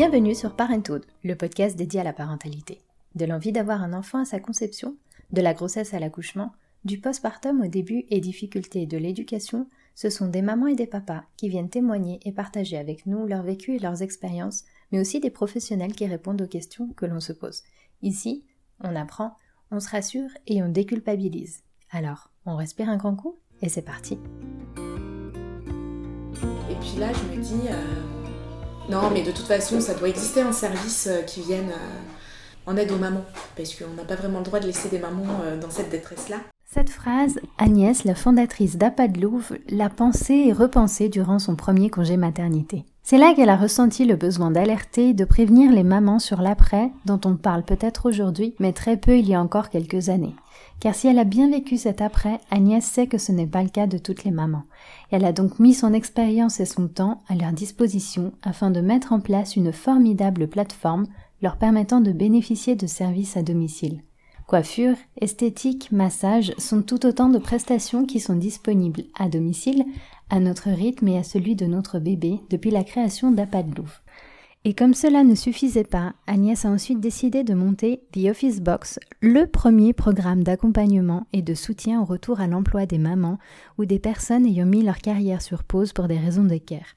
Bienvenue sur Parenthood, le podcast dédié à la parentalité. De l'envie d'avoir un enfant à sa conception, de la grossesse à l'accouchement, du postpartum au début et difficultés de l'éducation, ce sont des mamans et des papas qui viennent témoigner et partager avec nous leur vécu et leurs expériences, mais aussi des professionnels qui répondent aux questions que l'on se pose. Ici, on apprend, on se rassure et on déculpabilise. Alors, on respire un grand coup et c'est parti. Et puis là, je me dis, euh, non, mais de toute façon, ça doit exister un service euh, qui vienne euh, en aide aux mamans, parce qu'on n'a pas vraiment le droit de laisser des mamans dans cette détresse-là. Cette phrase, Agnès, la fondatrice Louvre, l'a pensée et repensée durant son premier congé maternité. C'est là qu'elle a ressenti le besoin d'alerter, de prévenir les mamans sur l'après, dont on parle peut-être aujourd'hui, mais très peu il y a encore quelques années. Car si elle a bien vécu cet après, Agnès sait que ce n'est pas le cas de toutes les mamans. Elle a donc mis son expérience et son temps à leur disposition afin de mettre en place une formidable plateforme leur permettant de bénéficier de services à domicile. Coiffure, esthétique, massage sont tout autant de prestations qui sont disponibles à domicile, à notre rythme et à celui de notre bébé depuis la création d'Apadlouf. Et comme cela ne suffisait pas, Agnès a ensuite décidé de monter The Office Box, le premier programme d'accompagnement et de soutien au retour à l'emploi des mamans ou des personnes ayant mis leur carrière sur pause pour des raisons de care.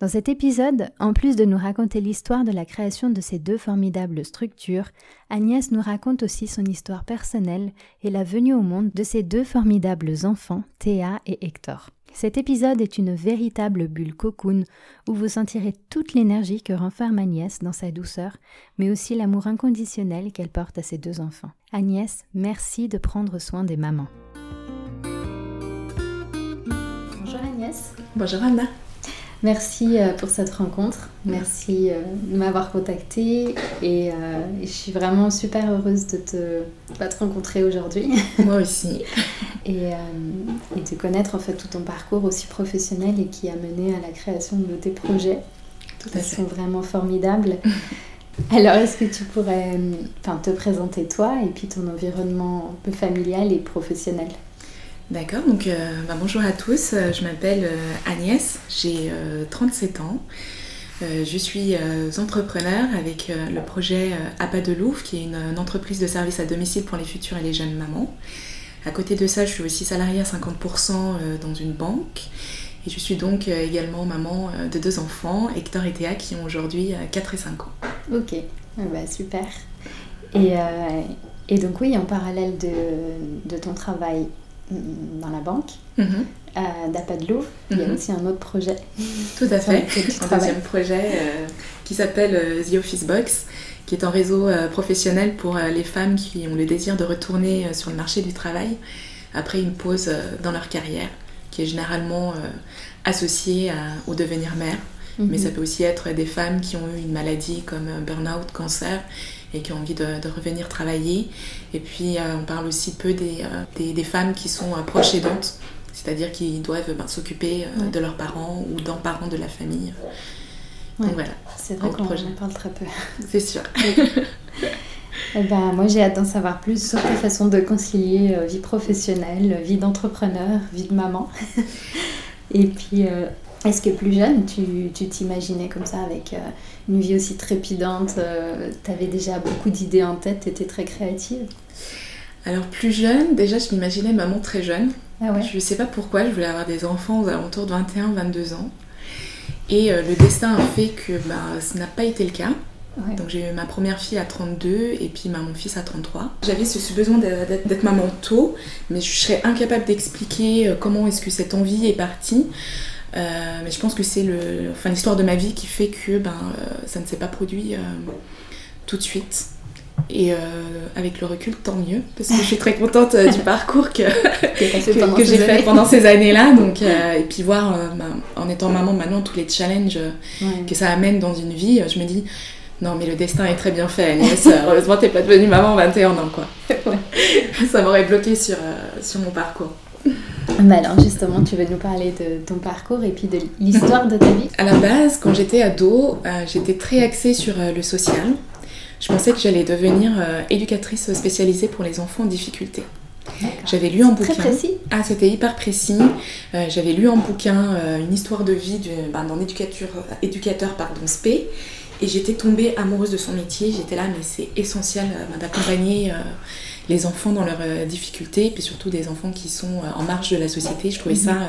Dans cet épisode, en plus de nous raconter l'histoire de la création de ces deux formidables structures, Agnès nous raconte aussi son histoire personnelle et la venue au monde de ces deux formidables enfants, Théa et Hector. Cet épisode est une véritable bulle cocoon où vous sentirez toute l'énergie que renferme Agnès dans sa douceur, mais aussi l'amour inconditionnel qu'elle porte à ses deux enfants. Agnès, merci de prendre soin des mamans. Bonjour Agnès. Bonjour Anna. Merci euh, pour cette rencontre. Merci euh, de m'avoir contactée et, euh, je suis vraiment super heureuse de te, bah, te rencontrer aujourd'hui. Moi aussi. et, de connaître en fait tout ton parcours aussi professionnel et qui a mené à la création de tes projets. Tout à sont vraiment formidables. Alors, est-ce que tu pourrais te présenter toi et puis ton environnement un peu familial et professionnel? D'accord, donc euh, bah, bonjour à tous, euh, je m'appelle euh, Agnès, j'ai 37 ans. je suis entrepreneur avec le projet APA de Louvre, qui est une, entreprise de services à domicile pour les futures et les jeunes mamans. À côté de ça, je suis aussi salariée à 50% dans une banque. Et je suis donc également maman de deux enfants, Hector et Théa, qui ont aujourd'hui 4 et 5 ans. Ok, ah bah, super. Et, donc oui, en parallèle de ton travail dans la banque, mm -hmm. de Louvre. Il y a mhm. aussi un autre projet. Tout à fait, un deuxième projet euh, qui s'appelle euh, The Office Box, qui est un réseau euh, professionnel pour les femmes qui ont le désir de retourner sur le marché du travail après une pause dans leur carrière, qui est généralement associée au devenir mère. Mais mhm. ça peut aussi être des femmes qui ont eu une maladie comme burn-out, cancer, et qui ont envie de, revenir travailler. Et puis euh, on parle aussi peu des, euh, des, femmes qui sont euh, proches aidantes, c'est-à-dire qui doivent ben, s'occuper de leurs parents ou d'un parent de la famille. Donc voilà. C'est vrai qu'on en parle très peu. C'est sûr. Eh ben, moi j'ai hâte d'en savoir plus sur ta façon de concilier vie professionnelle, vie d'entrepreneur, vie de maman. Et puis, est-ce que plus jeune, tu t'imaginais comme ça avec une vie aussi trépidante euh, Tu avais déjà beaucoup d'idées en tête, tu étais très créative Alors plus jeune, déjà je m'imaginais maman très jeune. Ah ouais. Je ne sais pas pourquoi, je voulais avoir des enfants aux alentours de 21-22 ans. Et euh, le destin a fait que bah, ce n'a pas été le cas. Donc j'ai eu ma première fille à 32 et puis mon fils à 33. J'avais ce, besoin d'être maman tôt, mais je serais incapable d'expliquer euh, comment est-ce que cette envie est partie. Euh, mais je pense que c'est enfin, l'histoire de ma vie qui fait que ben, euh, ça ne s'est pas produit euh, tout de suite. Et avec le recul, tant mieux, parce que je suis très contente du parcours que, que, j'ai fait pendant ces années-là. Donc, et puis voir, ben, en étant maman maintenant, tous les challenges que ça amène dans une vie, je me dis, non mais le destin est très bien fait Agnès, heureusement t'es pas devenue maman 21 ans quoi. ça m'aurait bloqué sur, sur mon parcours. Alors justement, tu veux nous parler de ton parcours et puis de l'histoire de ta vie À la base, quand j'étais ado, euh, j'étais très axée sur euh, le social. Je pensais que j'allais devenir euh, éducatrice spécialisée pour les enfants en difficulté. J'avais lu un bouquin. Très précis. Ah, c'était hyper précis. J'avais lu un bouquin, une histoire de vie d'un éducateur, éducateur pardon, spé. Et j'étais tombée amoureuse de son métier. J'étais là, mais c'est essentiel d'accompagner les enfants dans leurs difficultés, puis surtout des enfants qui sont en marge de la société. Je trouvais ça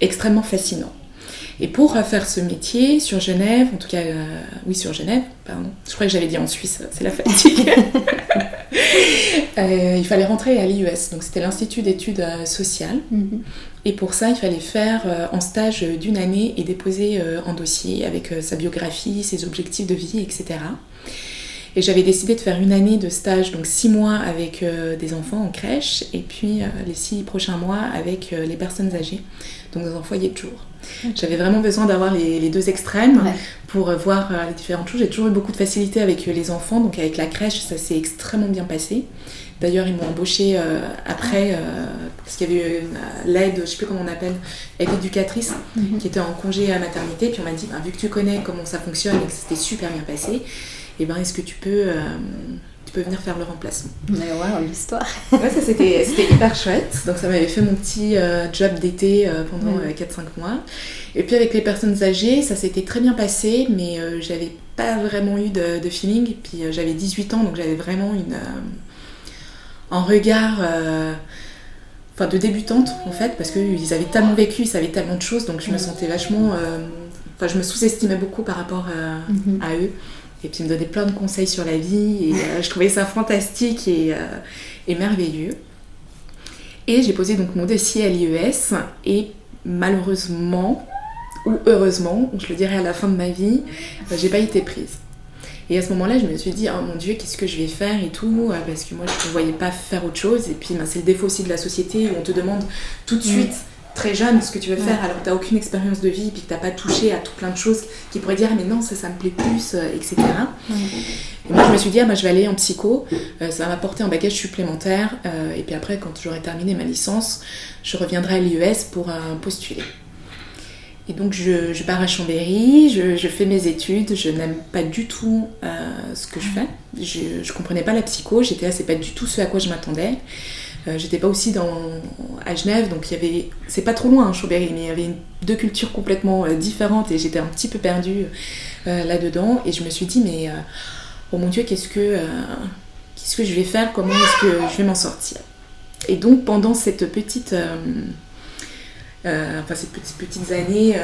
extrêmement fascinant. Et pour faire ce métier sur Genève, en tout cas, euh, oui, sur Genève, pardon, je crois que j'avais dit en Suisse, c'est la fatigue. Euh, il fallait rentrer à l'IUS, donc c'était l'Institut d'études euh, sociales. Mhm. Et pour ça, il fallait faire en stage d'une année et déposer un dossier avec sa biographie, ses objectifs de vie, etc. Et j'avais décidé de faire une année de stage, donc six mois avec des enfants en crèche, et puis les six prochains mois avec les personnes âgées, donc dans un foyer de jour. J'avais vraiment besoin d'avoir les, deux extrêmes pour voir euh, les différentes choses. J'ai toujours eu beaucoup de facilité avec euh, les enfants, donc avec la crèche, ça s'est extrêmement bien passé. D'ailleurs, ils m'ont embauché euh, après, parce qu'il y avait l'aide, je ne sais plus comment on appelle, aide éducatrice, mhm. qui était en congé à maternité. Puis on m'a dit, bah, vu que tu connais comment ça fonctionne et que c'était super bien passé, eh ben, est-ce que tu peux peux venir faire le remplacement? Mais ouais, l'histoire. ouais, ça c'était hyper chouette. Donc ça m'avait fait mon petit euh, job d'été euh, pendant 4-5 euh, mois. Et puis avec les personnes âgées, ça s'était très bien passé, mais j'avais pas vraiment eu de, de feeling. Puis j'avais 18 ans, donc j'avais vraiment une, un regard enfin de débutante en fait parce qu'ils avaient tellement vécu, ils savaient tellement de choses donc je me sentais vachement enfin je me sous-estimais beaucoup par rapport mm-hmm. à eux et puis il me donnait plein de conseils sur la vie. Et euh, je trouvais ça fantastique euh, et, merveilleux. Et j'ai posé donc mon dossier à l'IES. Et malheureusement, ou heureusement, je le dirai à la fin de ma vie, euh, j'ai pas été prise. Et à ce moment-là, je me suis dit, oh mon Dieu, qu'est-ce que je vais faire et tout, parce que moi, je ne voyais pas faire autre chose. Et puis, ben, c'est le défaut aussi de la société où on te demande tout de suite très jeune ce que tu veux faire alors que tu n'as aucune expérience de vie puis que tu n'as pas touché à tout plein de choses qui pourraient dire mais non ça ça me plaît plus euh, etc et moi je me suis dit ah, moi, je vais aller en psycho euh, ça va m'apporter un bagage supplémentaire euh, et puis après quand j'aurai terminé ma licence je reviendrai à l'IES pour postuler. Et donc je, je pars à Chambéry, je, je, fais mes études, je n'aime pas du tout ce que je fais. Je, ne comprenais pas la psycho, j'étais là, c'est pas du tout ce à quoi je m'attendais. Euh, j'étais pas aussi à Genève, donc il y avait, c'est pas trop loin, hein, mais il y avait deux cultures complètement euh, différentes et j'étais un petit peu perdue euh, là-dedans. Et je me suis dit, mais oh mon Dieu, qu'est-ce que, qu'est-ce que je vais faire? Comment est-ce que je vais m'en sortir? Et donc pendant cette petite, enfin ces petites, petites années,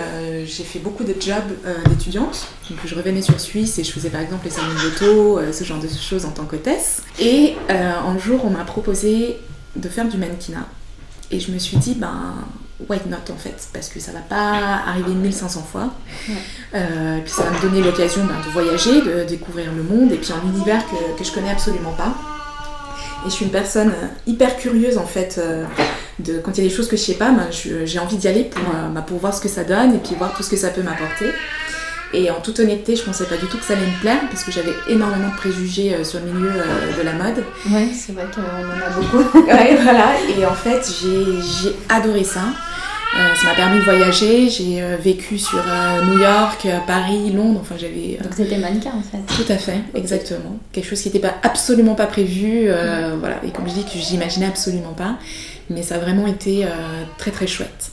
j'ai fait beaucoup de jobs d'étudiante. Donc je revenais sur Suisse et je faisais par exemple les salons de l'auto, ce genre de choses en tant qu'hôtesse. Et un jour, on m'a proposé de faire du mannequinat. Et je me suis dit, ben, why not en fait? Parce que ça va pas arriver 1500 fois. Euh, puis ça va me donner l'occasion ben, de voyager, de découvrir le monde, et puis un univers que, que je connais absolument pas. Et je suis une personne hyper curieuse en fait. Euh, de, quand il y a des choses que je sais pas, ben, j'ai envie d'y aller pour, euh, ben, pour voir ce que ça donne et puis voir tout ce que ça peut m'apporter. Et en toute honnêteté, je pensais pas du tout que ça allait me plaire parce que j'avais énormément de préjugés euh, sur le milieu euh, de la mode. Ouais, c'est vrai qu'on en a beaucoup. ouais, voilà. Et en fait, j'ai adoré ça. Euh, ça m'a permis de voyager. J'ai vécu sur New York, Paris, Londres. Enfin, j'avais. Donc c'était mannequin en fait. Tout à fait, exactement. Quelque chose qui n'était pas absolument pas prévu. Voilà. Et comme je dis, que j'imaginais absolument pas. Mais ça a vraiment été très très chouette.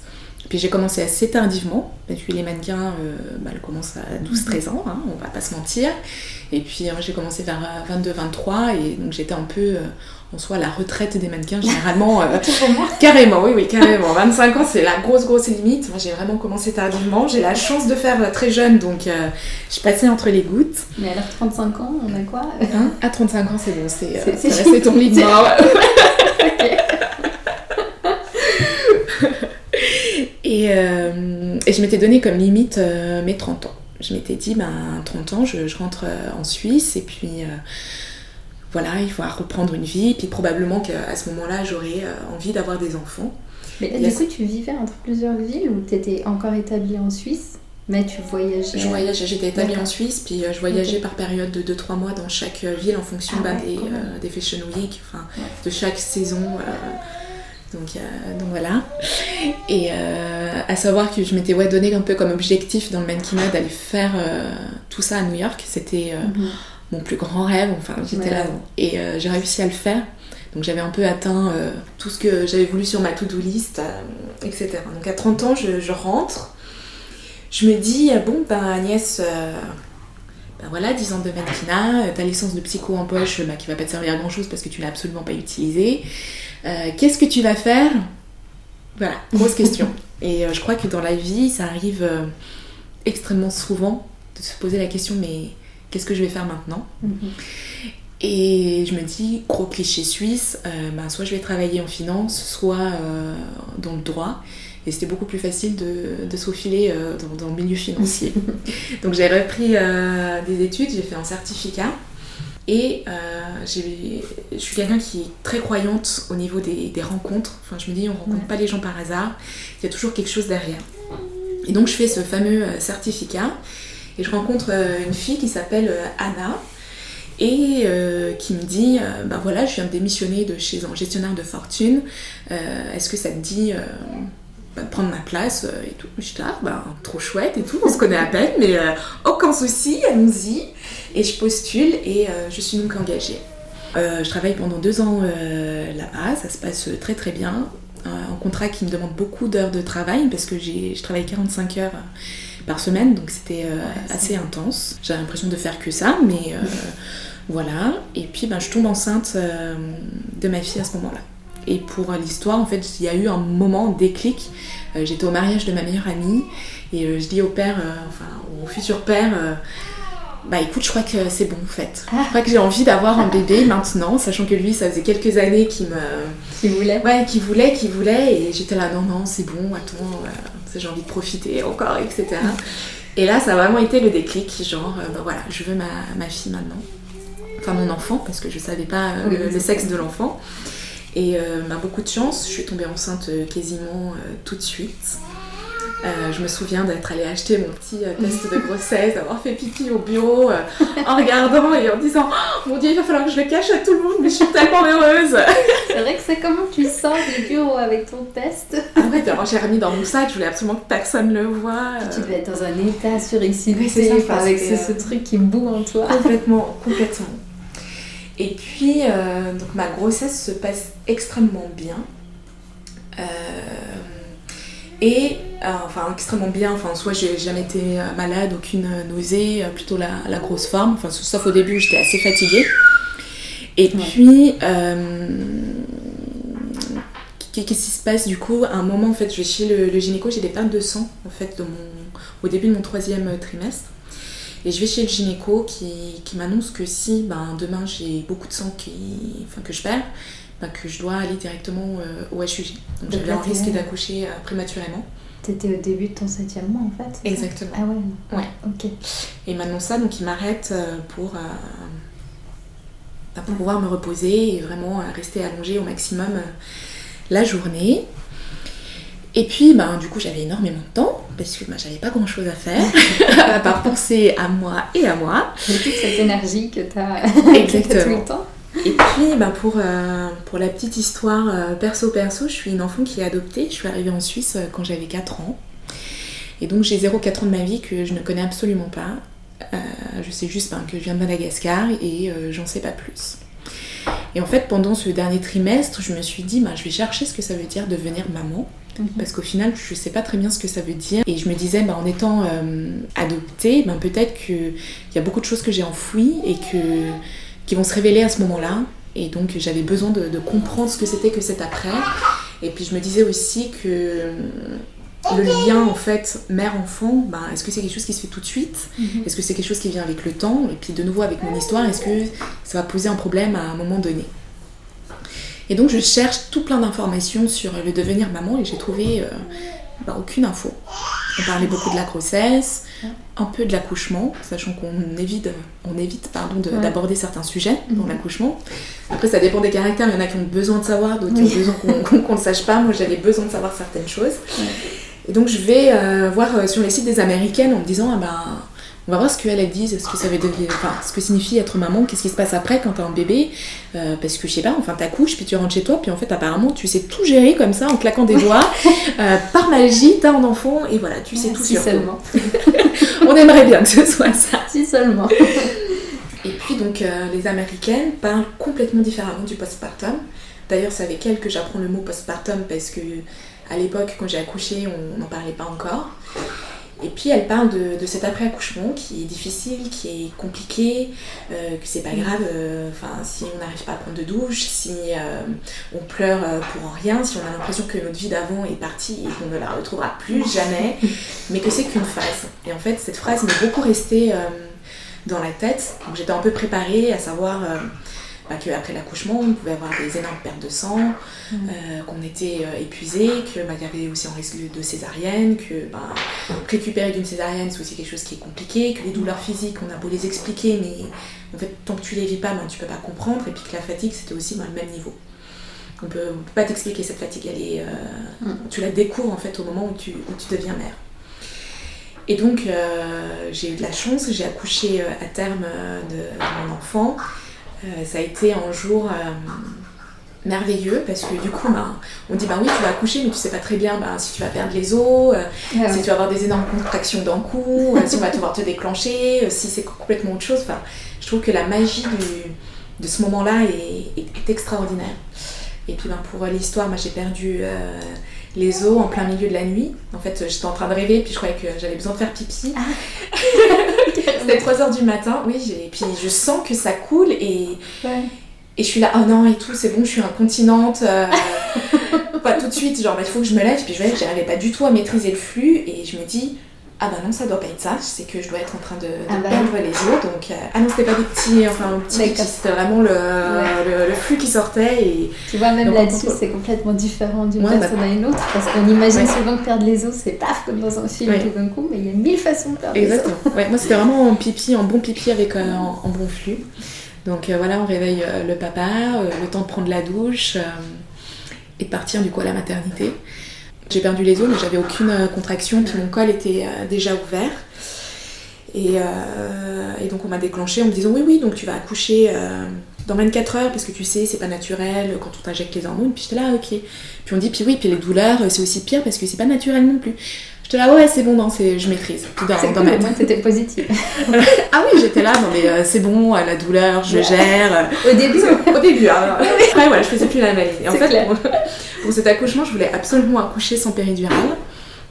Puis j'ai commencé assez tardivement, parce que les mannequins, euh, bah, elles commencent à 12-13 ans, hein, on va pas se mentir. Et puis j'ai commencé vers 22-23, euh, et donc j'étais un peu euh, en soi la retraite des mannequins, généralement. carrément, oui, oui, carrément. 25 ans, c'est la grosse, grosse limite. Moi j'ai vraiment commencé tardivement. J'ai la chance de faire très jeune, donc je passais entre les gouttes. Mais alors 35 ans, on a quoi? Hein? À 35 ans, c'est bon, c'est ton limite. Euh, et, je m'étais donné comme limite euh, mes 30 ans. Je m'étais dit, ben, 30 ans, je, rentre euh, en Suisse et puis voilà, il faut reprendre une vie. Puis probablement qu'à ce moment-là, j'aurais envie d'avoir des enfants. Mais là, du coup, tu vivais entre plusieurs villes ou tu étais encore établie en Suisse mais tu voyageais? Je voyageais, j'étais établie en Suisse, puis je voyageais par période de 2-3 mois dans chaque ville en fonction ah ben, des, Fashion Week, enfin, de chaque saison. Donc, euh, donc, voilà. Et euh, à savoir que je m'étais ouais, donné un peu comme objectif dans le mannequinat d'aller faire euh, tout ça à New York. C'était mhm. mon plus grand rêve. Enfin, j'étais là. Et j'ai réussi à le faire. Donc j'avais un peu atteint tout ce que j'avais voulu sur ma to-do list, etc. Donc à 30 ans, je, je, rentre. Je me dis, bon, ben Agnès, ben voilà, 10 ans de mannequinat, ta licence de psycho en poche bah, qui va pas te servir à grand chose parce que tu l'as absolument pas utilisée. Qu'est-ce que tu vas faire? Voilà, grosse question. Et je crois que dans la vie, ça arrive extrêmement souvent de se poser la question mais qu'est-ce que je vais faire maintenant? Mhm. Et je me dis, gros cliché suisse, euh, bah, soit je vais travailler en finance, soit euh, dans le droit. Et c'était beaucoup plus facile de, de euh, dans, le milieu financier. Donc j'ai repris des études, j'ai fait un certificat. Et je suis quelqu'un qui est très croyante au niveau des, des rencontres. Enfin, je me dis, on ne rencontre pas les gens par hasard. Il y a toujours quelque chose derrière. Et donc je fais ce fameux certificat. Et je rencontre une fille qui s'appelle Anna et euh, qui me dit ben voilà je viens de démissionner de chez un gestionnaire de fortune euh, est-ce que ça te dit bah, de prendre ma place et tout. Je dis ah ben trop chouette et tout on se connaît à peine mais aucun souci allons-y. Et je postule et je suis donc engagée. Je travaille pendant deux ans là-bas. Ça se passe très très bien. Un contrat qui me demande beaucoup d'heures de travail parce que je travaille 45 heures par semaine, donc c'était assez intense. J'ai l'impression de faire que ça, mais voilà, et puis ben, je tombe enceinte euh, de ma fille à ce moment-là. Et pour l'histoire, en fait, il y a eu un moment, un déclic. Euh, j'étais au mariage de ma meilleure amie et euh, je dis au père, enfin au futur père, bah écoute, je crois que c'est bon en fait. Ah. Je crois que j'ai envie d'avoir un bébé maintenant, sachant que lui, ça faisait quelques années qu'il me. Qui voulait Ouais, qui voulait, qui voulait. Et j'étais là, non, non, c'est bon, attends, j'ai envie de profiter encore, etc. Et là, ça a vraiment été le déclic, genre, bah voilà, je veux ma, ma fille maintenant mon enfant, parce que je savais pas euh, le, sexe de l'enfant. Et euh, bah, beaucoup de chance, je suis tombée enceinte euh, quasiment tout de suite. je me souviens d'être allée acheter mon petit test de grossesse, d'avoir fait pipi au bureau en regardant et en disant oh, Mon Dieu, il va falloir que je le cache à tout le monde, mais je suis tellement heureuse C'est vrai que c'est comment tu sors du bureau avec ton test? En fait, j'ai remis dans mon sac, je voulais absolument que personne le voie. tu devais être dans un état surexcité avec ce, ce, truc qui boue en toi. Complètement, complètement. Et puis, euh, donc ma grossesse se passe extrêmement bien. Euh, et, euh, enfin, extrêmement bien, enfin, soit j'ai jamais été malade, aucune nausée, plutôt la, la grosse forme, enfin, sauf au début, j'étais assez fatiguée. Et puis, qu'est-ce qui se passe du coup? À un moment, en fait, je vais chez le, le gynéco, j'ai des pertes de sang, en fait, au début de mon troisième trimestre. Et je vais chez le gynéco qui, qui m'annonce que si ben, demain j'ai beaucoup de sang qui, enfin, que je perds, ben, que je dois aller directement euh, au HUG. Donc j'avais un risque d'accoucher euh, prématurément. T'étais au début de ton septième mois en fait Exactement. Ah ouais Ouais. Ok. Et il m'annonce ça, donc il m'arrête euh, pour, ben, pour pouvoir me reposer et vraiment rester allongée au maximum la journée. Et puis, ben, du coup, j'avais énormément de temps parce que ben, j'avais pas grand chose à faire à part penser à moi et à moi. Et toute cette énergie que tu as tout le temps. Et puis, ben, pour, euh, pour la petite histoire perso-perso, je suis une enfant qui est adoptée. Je suis arrivée en Suisse euh, quand j'avais 4 ans. Et donc, j'ai 0,4 ans de ma vie que je ne connais absolument pas. Euh, je sais juste ben, que je viens de Madagascar et j'en sais pas plus. Et en fait, pendant ce dernier trimestre, je me suis dit, ben, je vais chercher ce que ça veut dire devenir maman. Mhm. Parce qu'au final, je sais pas très bien ce que ça veut dire. Et je me disais, bah, en étant euh, adoptée, bah, peut-être qu'il y a beaucoup de choses que j'ai enfouies et que, qui vont se révéler à ce moment-là. Et donc, j'avais besoin de, comprendre ce que c'était que cet après. Et puis, je me disais aussi que le lien en fait mère-enfant, bah, est-ce que c'est quelque chose qui se fait tout de suite? Mhm. Est-ce que c'est quelque chose qui vient avec le temps? Et puis de nouveau avec mon histoire, est-ce que ça va poser un problème à un moment donné? Et donc je cherche tout plein d'informations sur le devenir maman et j'ai trouvé euh, bah, aucune info. On parlait beaucoup de la grossesse, un peu de l'accouchement, sachant qu'on évite, on évite pardon, d'aborder certains sujets dans mhm. l'accouchement. Après, ça dépend des caractères. Il y en a qui ont besoin de savoir, d'autres qui ont besoin qu'on ne sache pas. Moi, j'avais besoin de savoir certaines choses. Et donc, je vais euh, voir euh, sur les sites des américaines en me disant, ah ben, on va voir ce qu'elles disent, ce que ça veut dire, enfin, ce que signifie être maman, qu'est-ce qui se passe après quand t'as un bébé, euh, parce que je sais pas, enfin t'accouches, puis tu rentres chez toi, puis en fait apparemment tu sais tout gérer comme ça en claquant des doigts, euh, par magie t'as un enfant et voilà, tu sais tout si seulement. on aimerait bien que ce soit ça. Si seulement. et puis donc euh, les américaines parlent complètement différemment du postpartum. D'ailleurs c'est avec elles que j'apprends le mot postpartum parce que à l'époque quand j'ai accouché on n'en parlait pas encore. Et puis elle parle de, cet après-accouchement qui est difficile, qui est compliqué, euh, que c'est pas mm. grave euh, si on n'arrive pas à prendre de douche, si euh, on pleure pour rien, si on a l'impression que notre vie d'avant est partie et qu'on ne la retrouvera plus jamais, mais que c'est qu'une phase. Et en fait, cette phrase m'est beaucoup restée dans la tête. Donc j'étais un peu préparée à savoir bah, qu'après l'accouchement, on pouvait avoir des énormes pertes de sang, mm. euh, qu'on était euh, épuisé, qu'il bah, y avait aussi un risque de césarienne, que bah, récupérer d'une césarienne, c'est aussi quelque chose qui est compliqué, que les douleurs physiques, on a beau les expliquer, mais en fait, tant que tu les vis pas, ben, tu peux pas comprendre, et puis que la fatigue, c'était aussi le même niveau. On peut, peut pas t'expliquer cette fatigue, elle est, euh, mm. tu la découvres en fait au moment où tu, où tu deviens mère. Et donc, j'ai eu de la chance, j'ai accouché à terme de mon enfant. Euh, ça a été un jour euh, merveilleux parce que du coup ben, on dit bah oui tu vas accoucher mais tu sais pas très bien ben, si tu vas perdre les os, euh, si tu vas avoir des énormes contractions d'un coup, si on va devoir te déclencher, si c'est complètement autre chose. Enfin, je trouve que la magie de ce moment-là est, extraordinaire. Et puis ben, pour l'histoire, moi j'ai perdu les os en plein milieu de la nuit. En fait j'étais en train de rêver puis je croyais que j'avais besoin de faire pipi. Ah. C'était 3h du matin, oui, et puis je sens que ça coule et, et je suis là, oh non, et tout, c'est bon, je suis incontinente. Euh, pas tout de suite, genre, bah, il faut que je me lève, puis je vois que j'arrivais pas du tout à maîtriser le flux et je me dis, ah bah non, ça doit pas être ça, c'est que je dois être en train de, de ah bah perdre les os. Donc, euh, ah non, c'était pas des petits, enfin, petits, c'était vraiment le, le, flux qui sortait. Et... Tu vois, même là-dessus, c'est complètement différent d'une personne bah à une autre, parce qu'on imagine souvent que perdre les os, c'est paf, comme dans un film tout d'un coup, mais il y a mille façons de perdre Exactement. les os. ouais, moi, c'était vraiment en pipi, en bon pipi avec un, en, bon flux. Donc euh, voilà, on réveille euh, le papa, le temps de prendre la douche et de partir du coup à la maternité. J'ai perdu les os, mais j'avais aucune euh, contraction, puis mon col était euh, déjà ouvert. Euh, et, donc on m'a déclenché en me disant oui oui donc tu vas accoucher dans 24 heures parce que tu sais c'est pas naturel quand on t'injecte les hormones. Puis j'étais là ok. Puis on dit puis oui puis les douleurs c'est aussi pire parce que c'est pas naturel non plus J'étais là, ouais, c'est bon, non, je maîtrise. Dans, dans ma tête. positive. ah oui, j'étais là, non, mais c'est bon, la douleur, je gère. Au début Au début, hein. Après, voilà, je faisais plus la maladie. En fait, pour cet accouchement, je voulais absolument accoucher sans péridurale.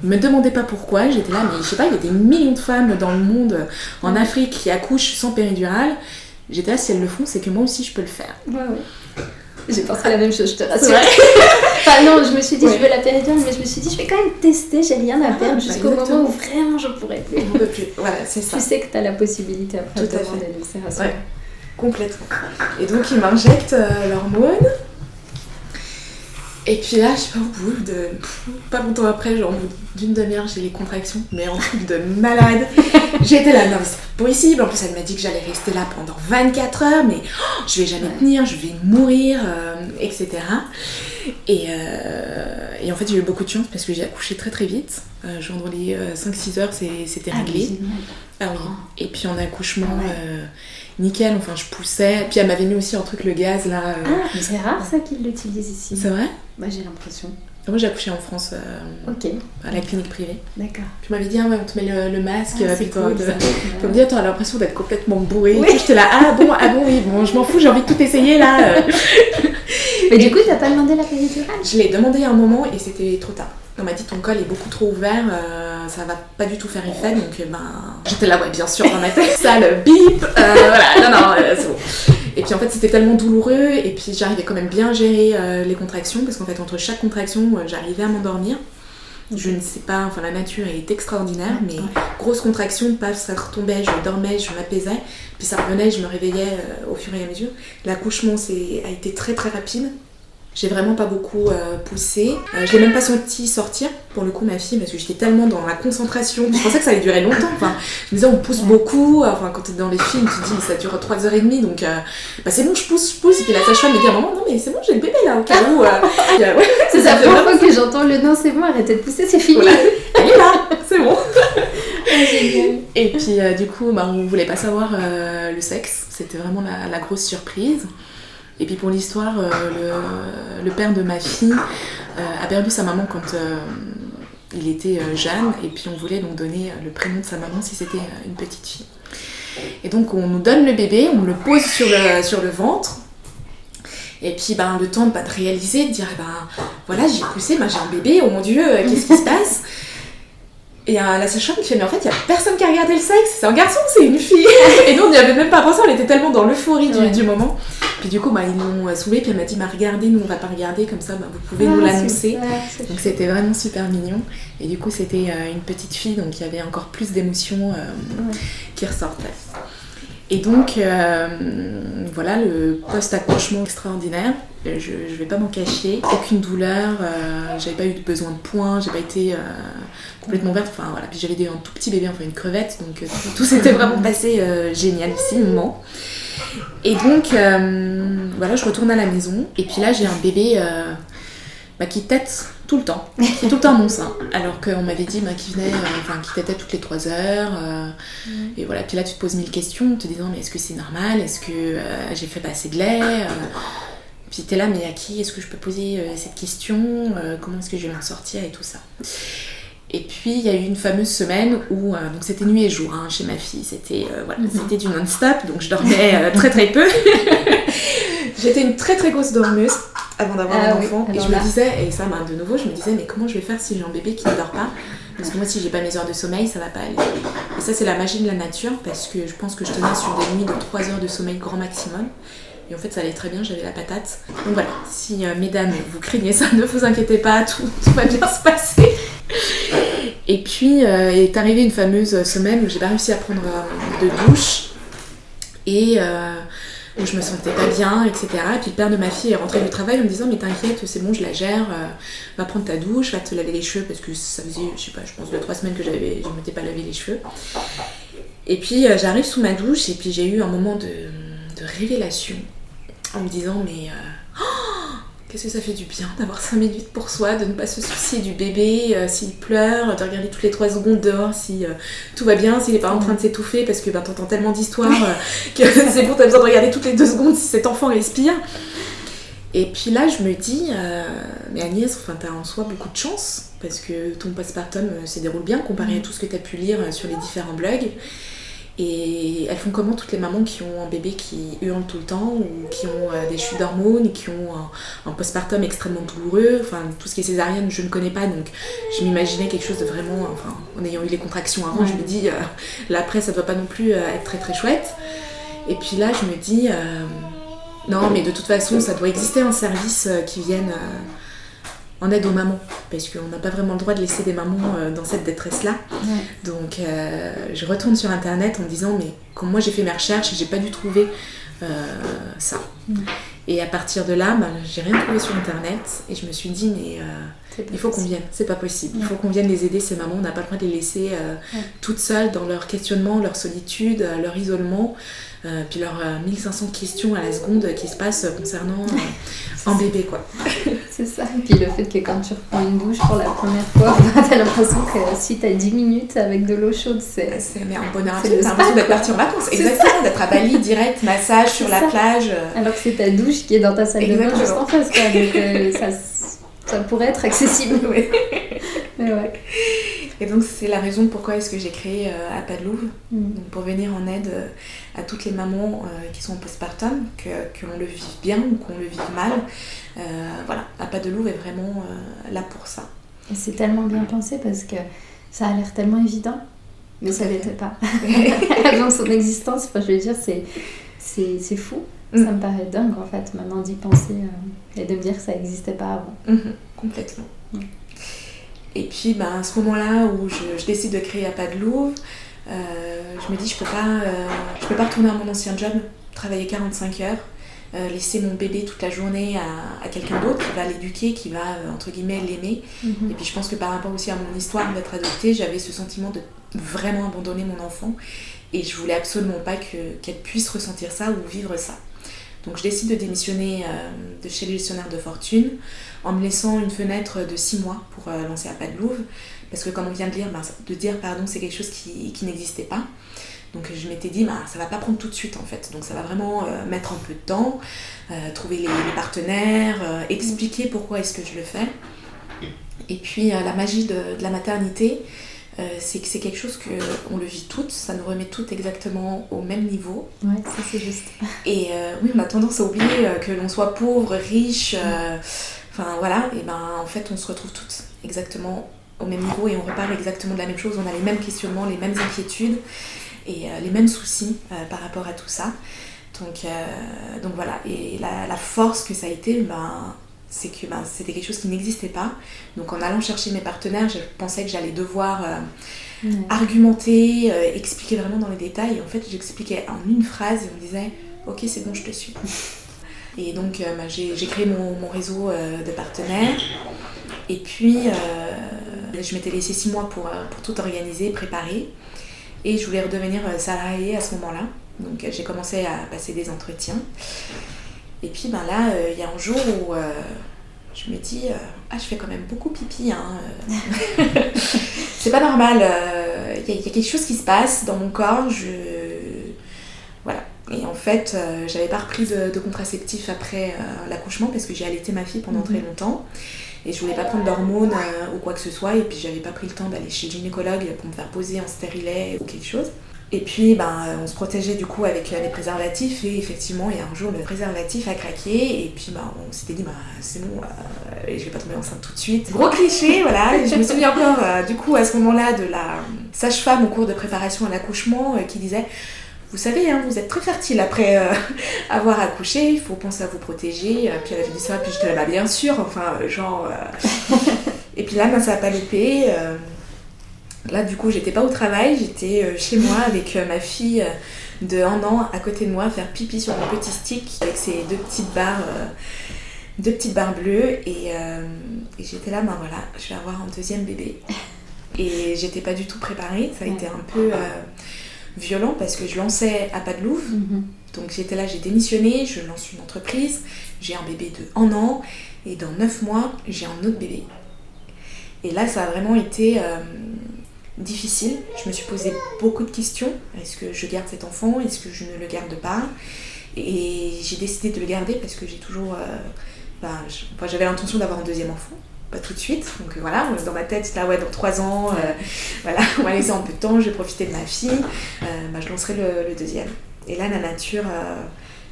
Me demandez pas pourquoi, j'étais là, mais je sais pas, il y a des millions de femmes dans le monde, en Afrique, qui accouchent sans péridurale. J'étais là, si elles le font, c'est que moi aussi je peux le faire. Ouais, ouais. J'ai pensé à la même chose, je te rassure. enfin, non, je me suis dit, je veux la péridurale, mais je me suis dit, je vais quand même tester, j'ai rien à ah, perdre bah, jusqu'au moment où vraiment je pourrais plus. On peut plus. Voilà, c'est ça. Tu sais que tu as la possibilité après Tout à fait. donc Ouais, complètement. Et donc, ils m'injectent euh, l'hormone. Et puis là, je sais pas, au bout de. Pas longtemps après, genre d'une demi-heure, j'ai les contractions, mais un truc de malade. J'étais là, non, c'est pas possible. En plus, elle m'a dit que j'allais rester là pendant 24 heures, mais oh, je vais jamais tenir, je vais mourir, euh, etc. Et, euh, et, en fait, j'ai eu beaucoup de chance parce que j'ai accouché très très vite. Euh, genre dans les 5-6 heures, c'était ah, réglé. Ah, oui. Et puis en accouchement. Ah nickel, enfin je poussais. Puis elle m'avait mis aussi un truc, le gaz là. Euh. Ah, mais c'est rare ça qu'ils l'utilisent ici. C'est vrai? Bah j'ai l'impression. Moi j'ai accouché en France euh, à la clinique privée. D'accord. Puis m'avait dit, ah ouais, on te met le, masque. Ah, puis cool, de... me dit, attends, l'impression d'être complètement bourrée. Oui. J'étais là, ah bon, ah bon, oui, bon, je m'en fous, j'ai envie de tout essayer là. mais du coup, t'as pas demandé la péridurale? Je l'ai demandé à un moment et c'était trop tard. On m'a dit ton col est beaucoup trop ouvert, euh, ça va pas du tout faire effet, donc euh, ben j'étais là ouais bien sûr dans ma tête, ça le bip, euh, voilà, non non c'est bon. Et puis en fait c'était tellement douloureux et puis j'arrivais quand même bien à gérer les contractions parce qu'en fait entre chaque contraction j'arrivais à m'endormir. Je ne sais pas, enfin la nature est extraordinaire, mais grosse contraction, paf, ça retombait, je dormais, je m'apaisais, puis ça revenait, je me réveillais au fur et à mesure. L'accouchement a été très très rapide. J'ai vraiment pas beaucoup euh, poussé. Euh, je l'ai même pas senti sortir, pour le coup, ma fille, parce que j'étais tellement dans la concentration. Je pensais que ça allait durer longtemps. Enfin, je me disais, on pousse beaucoup. Enfin, quand t'es dans les films, tu te dis, ça dure 3h30, donc euh, bah, c'est bon, je pousse, je pousse. Et puis la sage-femme me dit, maman, non, mais c'est bon, j'ai le bébé là, au cas où. c'est la première fois que j'entends le non, c'est bon, arrêtez de pousser, c'est fini. Elle est là, c'est bon. et puis, du coup, bah, on voulait pas savoir le sexe. C'était vraiment la grosse surprise. Et puis pour l'histoire, euh, le, père de ma fille euh, a perdu sa maman quand euh, il était jeune, et puis on voulait donc donner le prénom de sa maman si c'était une petite fille. Et donc on nous donne le bébé, on le pose sur le, sur le ventre, et puis ben, le temps de, pas de réaliser, de dire ben voilà j'ai poussé, ben, j'ai un bébé, oh mon dieu, qu'est-ce qui se passe? Et euh, la sage-femme qui fait, mais en fait, il n'y a personne qui a regardé le sexe, c'est un garçon c'est une fille. Et nous, on n'y avait même pas pensé, on était tellement dans l'euphorie du, moment. Puis du coup, bah, ils m'ont saoulé, puis elle m'a dit, bah, regardez, nous, on va pas regarder, comme ça, bah, vous pouvez nous l'annoncer. Donc c'était vraiment super mignon. Et du coup, c'était euh, une petite fille, donc il y avait encore plus d'émotions euh, qui ressortaient. Et donc, voilà, le post-accouchement extraordinaire. Je ne vais pas m'en cacher. Aucune douleur, j'avais pas eu besoin de points, j'ai pas été complètement verte. Enfin voilà, puis j'avais un tout petit bébé, enfin une crevette, donc euh, tout, s'était vraiment passé euh, génialissimement. Et donc euh, voilà, je retourne à la maison, et puis là j'ai un bébé bah, qui tète tout le temps, qui est tout le temps mon sein. Alors qu'on m'avait dit bah, qu'il venait, enfin qu'il tétait toutes les 3 heures. Et voilà, puis là tu te poses mille questions, te disant mais est-ce que c'est normal? Est-ce que j'ai fait pas assez de lait puis t'es là, mais à qui est-ce que je peux poser cette question? Comment est-ce que je vais m'en sortir et tout ça? Et puis il y a eu une fameuse semaine où euh, donc c'était nuit et jour hein, chez ma fille, c'était euh, voilà, mhm. c'était du non-stop, donc je dormais euh, très très peu. J'étais une très très grosse dormeuse avant d'avoir ah un enfant et je me disais et ça bah, de nouveau je me disais mais comment je vais faire si j'ai un bébé qui ne dort pas? Parce que moi si j'ai pas mes heures de sommeil ça va pas aller. Et ça c'est la magie de la nature parce que je pense que je tenais sur des nuits de 3 heures de sommeil grand maximum. Et en fait, ça allait très bien, j'avais la patate. Donc voilà, si mesdames, vous craignez ça, ne vous inquiétez pas, tout, tout va bien se passer. Et puis euh, est arrivée une fameuse semaine où j'ai pas réussi à prendre euh, de douche et euh, où je me sentais pas bien, etc. Et puis le père de ma fille est rentré du travail en me disant mais t'inquiète, c'est bon, je la gère, va prendre ta douche, va te laver les cheveux parce que ça faisait, je sais pas, je pense deux trois semaines que j'avais, je m'étais pas lavé les cheveux. Et puis j'arrive sous ma douche et puis j'ai eu un moment de, révélation en me disant mais Qu'est-ce que ça fait du bien d'avoir 5 minutes pour soi, de ne pas se soucier du bébé, euh, s'il pleure, de regarder toutes les 3 secondes dehors si euh, tout va bien, s'il n'est pas en train de s'étouffer parce que ben, t'entends tellement d'histoires euh, que c'est bon, t'as besoin de regarder toutes les 2 secondes si cet enfant respire. Et puis là, je me dis, mais Agnès, enfin, t'as en soi beaucoup de chance parce que ton postpartum se déroule bien comparé à tout ce que t'as pu lire sur les différents blogs. Et elles font comment toutes les mamans qui ont un bébé qui hurle tout le temps ou qui ont euh, des chutes d'hormones, qui ont un, postpartum extrêmement douloureux. Enfin, tout ce qui est césarienne, je ne connais pas, donc je m'imaginais quelque chose de vraiment. Enfin, en ayant eu les contractions avant, je me dis, euh, l'après, ça doit pas non plus euh, être très très chouette. Et puis là, je me dis, non, mais de toute façon, ça doit exister un service qui vienne en aide aux mamans, parce qu'on n'a pas vraiment le droit de laisser des mamans euh, dans cette détresse-là. Donc euh, je retourne sur Internet en me disant, mais comme moi j'ai fait mes recherches, j'ai pas dû trouver euh, ça. Et à partir de là, bah, j'ai rien trouvé sur Internet, et je me suis dit, mais il faut qu'on vienne, c'est pas possible. Il faut qu'on vienne les aider, ces mamans, on n'a pas le droit de les laisser toutes seules dans leur questionnement, leur solitude, leur isolement. Euh, puis leurs 1500 questions à la seconde qui se passent concernant euh, un bébé quoi. c'est ça. Et puis le fait que quand tu reprends une douche pour la première fois, t'as l'impression que si t'as 10 minutes avec de l'eau chaude, c'est. C'est un bonheur absolu. T'as l'impression d'être parti en vacances. Exactement, d'être à Bali direct, massage sur la plage. Alors que c'est ta douche qui est dans ta salle de bain juste en face. Quoi. Donc euh, ça, ça pourrait être accessible. Oui. Mais ouais. Et donc c'est la raison pourquoi est-ce que j'ai créé euh, Appât de Louvre, mm. pour venir en aide euh, à toutes les mamans euh, qui sont en postpartum, que, l'on le vive bien ou qu'on le vive mal. voilà, Appât de Louvre est vraiment là pour ça. C'est tellement bien pensé parce que ça a l'air tellement évident, mais ça l'était pas. Avant son existence, enfin, je veux dire, c'est, c'est, fou. Mm. Ça me paraît dingue en fait, maintenant d'y penser et de me dire que ça n'existait pas avant. Mm-hmm. complètement. Et puis ben, à ce moment-là où je, décide de créer Pas de Louvre, euh, je me dis je peux pas, euh, je peux pas retourner à mon ancien job, travailler 45 heures, euh, laisser mon bébé toute la journée à, quelqu'un d'autre qui va l'éduquer, qui va entre guillemets l'aimer. Mhm. Et puis je pense que par rapport aussi à mon histoire d'être adoptée, j'avais ce sentiment de vraiment abandonner mon enfant et je voulais absolument pas qu'elle puisse ressentir ça ou vivre ça. Donc je décide de démissionner de chez le gestionnaire de fortune en me laissant une fenêtre de 6 mois pour euh, lancer à pas de Louvre. Parce que comme on vient de, lire, ben, de dire, pardon, c'est quelque chose qui, n'existait pas. Donc je m'étais dit, bah, ça va pas prendre tout de suite en fait. Donc ça va vraiment euh, mettre un peu de temps, euh, trouver les, partenaires, expliquer pourquoi est-ce que je le fais. Et puis la magie de, la maternité, c'est que c'est quelque chose que on le vit toutes, ça nous remet toutes exactement au même niveau. Ouais, ça c'est juste. Et oui, on a tendance à oublier que l'on soit pauvre, riche. Enfin voilà, et ben en fait on se retrouve toutes exactement au même niveau et on repart exactement de la même chose. On a les mêmes questionnements, les mêmes inquiétudes et les mêmes soucis par rapport à tout ça. Donc, donc voilà, et la, la, force que ça a été, ben, c'est que ben, c'était quelque chose qui n'existait pas. Donc en allant chercher mes partenaires, je pensais que j'allais devoir euh, argumenter, euh, expliquer vraiment dans les détails. Et en fait, j'expliquais en une phrase et on me disait Ok, c'est bon, je te suis. Et donc euh, ben, j'ai créé mon, mon réseau de partenaires. Et puis je m'étais laissé six mois pour, pour tout organiser, préparer. Et je voulais redevenir salariée à ce moment-là. Donc j'ai commencé à passer des entretiens. Et puis ben là, euh, il y a un jour où euh, je me dis, euh, ah je fais quand même beaucoup pipi. Hein, c'est pas normal. Il y, a quelque chose qui se passe dans mon corps. Je... Voilà. Et en fait, j'avais pas repris de, contraceptif après l'accouchement parce que j'ai allaité ma fille pendant très mhm. longtemps. Et je voulais pas prendre d'hormones ou quoi que ce soit. Et puis j'avais pas pris le temps d'aller chez le gynécologue pour me faire poser en stérilet ou quelque chose. Et puis, ben, on se protégeait du coup avec les préservatifs. Et effectivement, il y a un jour, le préservatif a craqué. Et puis, ben, on s'était dit, bah, c'est bon, euh, je vais pas tomber enceinte tout de suite. Gros cliché, voilà. Et je me souviens encore, euh, du coup, à ce moment-là, de la sage-femme au cours de préparation à l'accouchement euh, qui disait vous savez, hein, vous êtes très fertile après avoir accouché, il faut penser à vous protéger. puis elle avait dit ça, puis je te bah, bien sûr, enfin, genre. et puis là, ben, ça n'a pas loupé. Là, du coup, j'étais pas au travail, j'étais euh, chez moi avec euh, ma fille euh, de 1 an à côté de moi faire pipi sur mon petit stick avec ses deux petites barres, deux petites barres bleues. Et, j'étais là, ben voilà, je vais avoir un deuxième bébé. Et j'étais pas du tout préparée, ça a été un peu violent parce que je lançais à pas de Louvre. Mhm. Donc j'étais là, j'ai démissionné, je lance une entreprise, j'ai un bébé de 1 an et dans 9 mois, j'ai un autre bébé. Et là, ça a vraiment été difficile. Je me suis posé beaucoup de questions. Est-ce que je garde cet enfant? Est-ce que je ne le garde pas? Et j'ai décidé de le garder parce que j'ai toujours... Euh, bah, j'avais l'intention d'avoir un deuxième enfant. Pas tout de suite. Donc voilà, dans ma tête, là, ouais, dans trois ans, euh, voilà, on va laisser un peu de temps, je vais profiter de ma fille. Euh, bah, je lancerai le, deuxième. Et là, la nature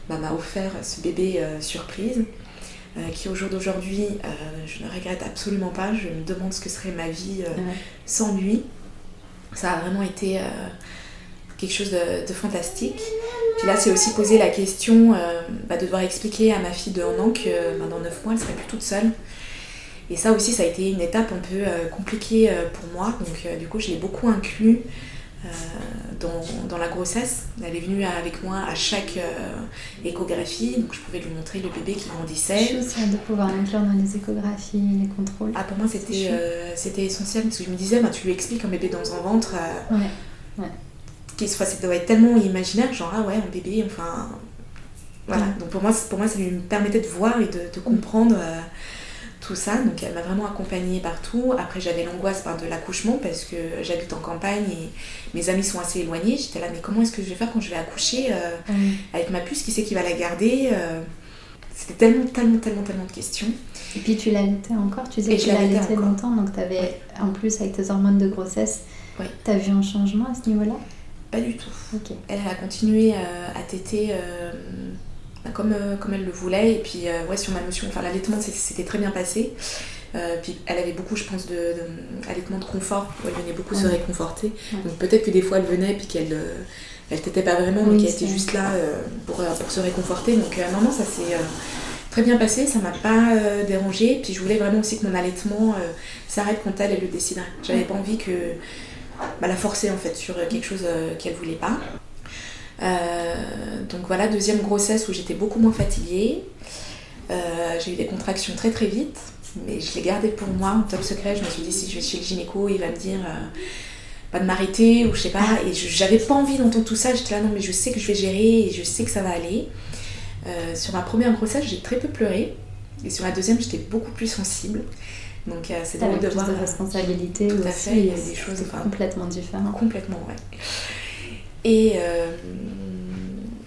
bah, m'a offert ce bébé surprise. qui au jour d'aujourd'hui, je ne regrette absolument pas. Je me demande ce que serait ma vie sans lui ça a vraiment été euh, quelque chose de, fantastique. Puis là, c'est aussi poser la question euh, bah, de devoir expliquer à ma fille de 1 an que bah, dans 9 mois, elle serait plus toute seule. Et ça aussi, ça a été une étape un peu euh, compliquée pour moi. Donc, du coup, je l'ai beaucoup inclus dans, la grossesse. Elle est venue avec moi à chaque échographie, donc je pouvais lui montrer le bébé qui grandissait. C'est aussi de pouvoir l'inclure dans les échographies, les contrôles. Ah, pour moi, c'était c'était essentiel parce que je me disais, bah, tu lui expliques un bébé dans un ventre. ouais. Ouais. Qui, ça doit être tellement imaginaire, genre, ah ouais, un bébé, enfin. Voilà. Donc pour moi, pour moi, ça lui permettait de voir et de, comprendre tout ça. Donc elle m'a vraiment accompagnée partout. Après j'avais l'angoisse de l'accouchement parce que j'habite en campagne et mes amis sont assez éloignés. J'étais là mais comment est-ce que je vais faire quand je vais accoucher euh, avec ma puce? Qui sait qui va la garder euh? C'était tellement, tellement, tellement, tellement de questions. Et puis tu l'allaitais encore, tu disais que tu l'allaitais longtemps, donc tu avais en plus avec tes hormones de grossesse, oui. tu as vu un changement à ce niveau-là? Pas du tout. Elle a continué euh, à téter comme, euh, comme elle le voulait. Et puis, euh, ouais, sur ma notion, enfin, l'allaitement, c'était très bien passé. Euh, puis elle avait beaucoup, je pense, de, de de confort, où elle venait beaucoup se réconforter. Donc peut-être que des fois elle venait puis qu'elle elle t'était pas vraiment, mais qu'elle était juste là pour, pour, se réconforter. Donc non, non, ça s'est très bien passé, ça m'a pas dérangé. Puis je voulais vraiment aussi que mon allaitement s'arrête quand elle, elle le déciderait. J'avais pas envie que bah, la forcer en fait sur quelque chose qu'elle voulait pas. Euh, donc voilà, deuxième grossesse où j'étais beaucoup moins fatiguée. Euh, j'ai eu des contractions très très vite, mais je l'ai gardé pour moi en top secret. Je me suis dit, si je vais chez le gynéco, il va me dire euh, pas de m'arrêter ou je sais pas. Et j'avais pas envie d'entendre tout ça. J'étais là, non, mais je sais que je vais gérer et je sais que ça va aller. sur ma première grossesse, j'ai très peu pleuré. Et sur la deuxième, j'étais beaucoup plus sensible. Donc c'est drôle de voir. de responsabilité tout à fait, il y a des choses complètement différentes. Complètement, ouais. Et, euh,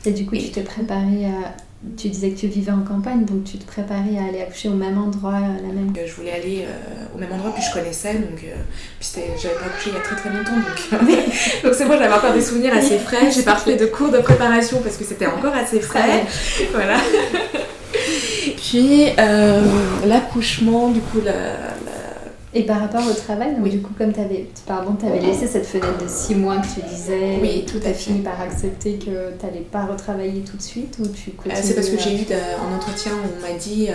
et du coup, tu te préparais à. Tu disais que tu vivais en campagne, donc tu te préparais à aller accoucher au même endroit, la même. Je voulais aller euh, au même endroit, puis je connaissais, donc euh, puis j'avais pas accouché il y a très très longtemps, donc donc c'est moi j'avais encore des souvenirs assez frais. J'ai pas fait de cours de préparation parce que c'était encore assez frais, voilà. puis l'accouchement, du coup la, Et par rapport au travail, donc du coup, comme tu avais, pardon, avais laissé cette fenêtre de 6 mois que tu disais, oui, tout à fini par accepter que tu n'allais pas retravailler tout de suite ou tu euh, C'est parce que j'ai eu un entretien où on m'a dit euh,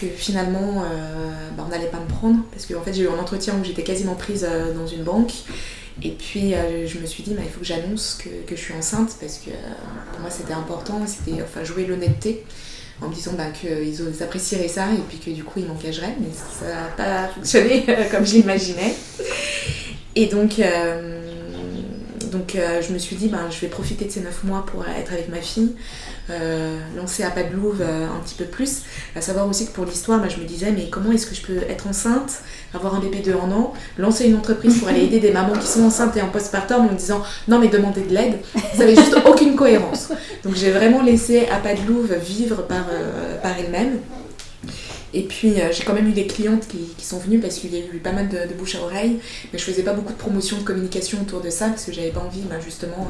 que finalement bah, on n'allait pas me prendre parce qu'en en fait j'ai eu un entretien où j'étais quasiment prise dans une banque et puis je me suis dit bah, il faut que j'annonce que, que, je suis enceinte parce que pour moi c'était important, c'était enfin jouer l'honnêteté en me disant bah, qu'ils apprécieraient ça et puis que du coup ils m'engageraient, mais ça n'a pas fonctionné comme je l'imaginais. Et donc, euh, donc euh, je me suis dit bah, je vais profiter de ces 9 mois pour être avec ma fille, euh, lancer à Louvre un petit peu plus. À savoir aussi que pour l'histoire, bah, je me disais, mais comment est-ce que je peux être enceinte, avoir un bébé de un an, lancer une entreprise pour aller aider des mamans qui sont enceintes et en postpartum en me disant, non mais demandez de l'aide, ça n'avait juste aucune cohérence. Donc j'ai vraiment laissé à Louvre vivre par, euh, par elle-même. Et puis euh, j'ai quand même eu des clientes qui, sont venues parce qu'il y a eu pas mal de, bouche à oreille, mais je faisais pas beaucoup de promotion, de communication autour de ça parce que j'avais pas envie bah, justement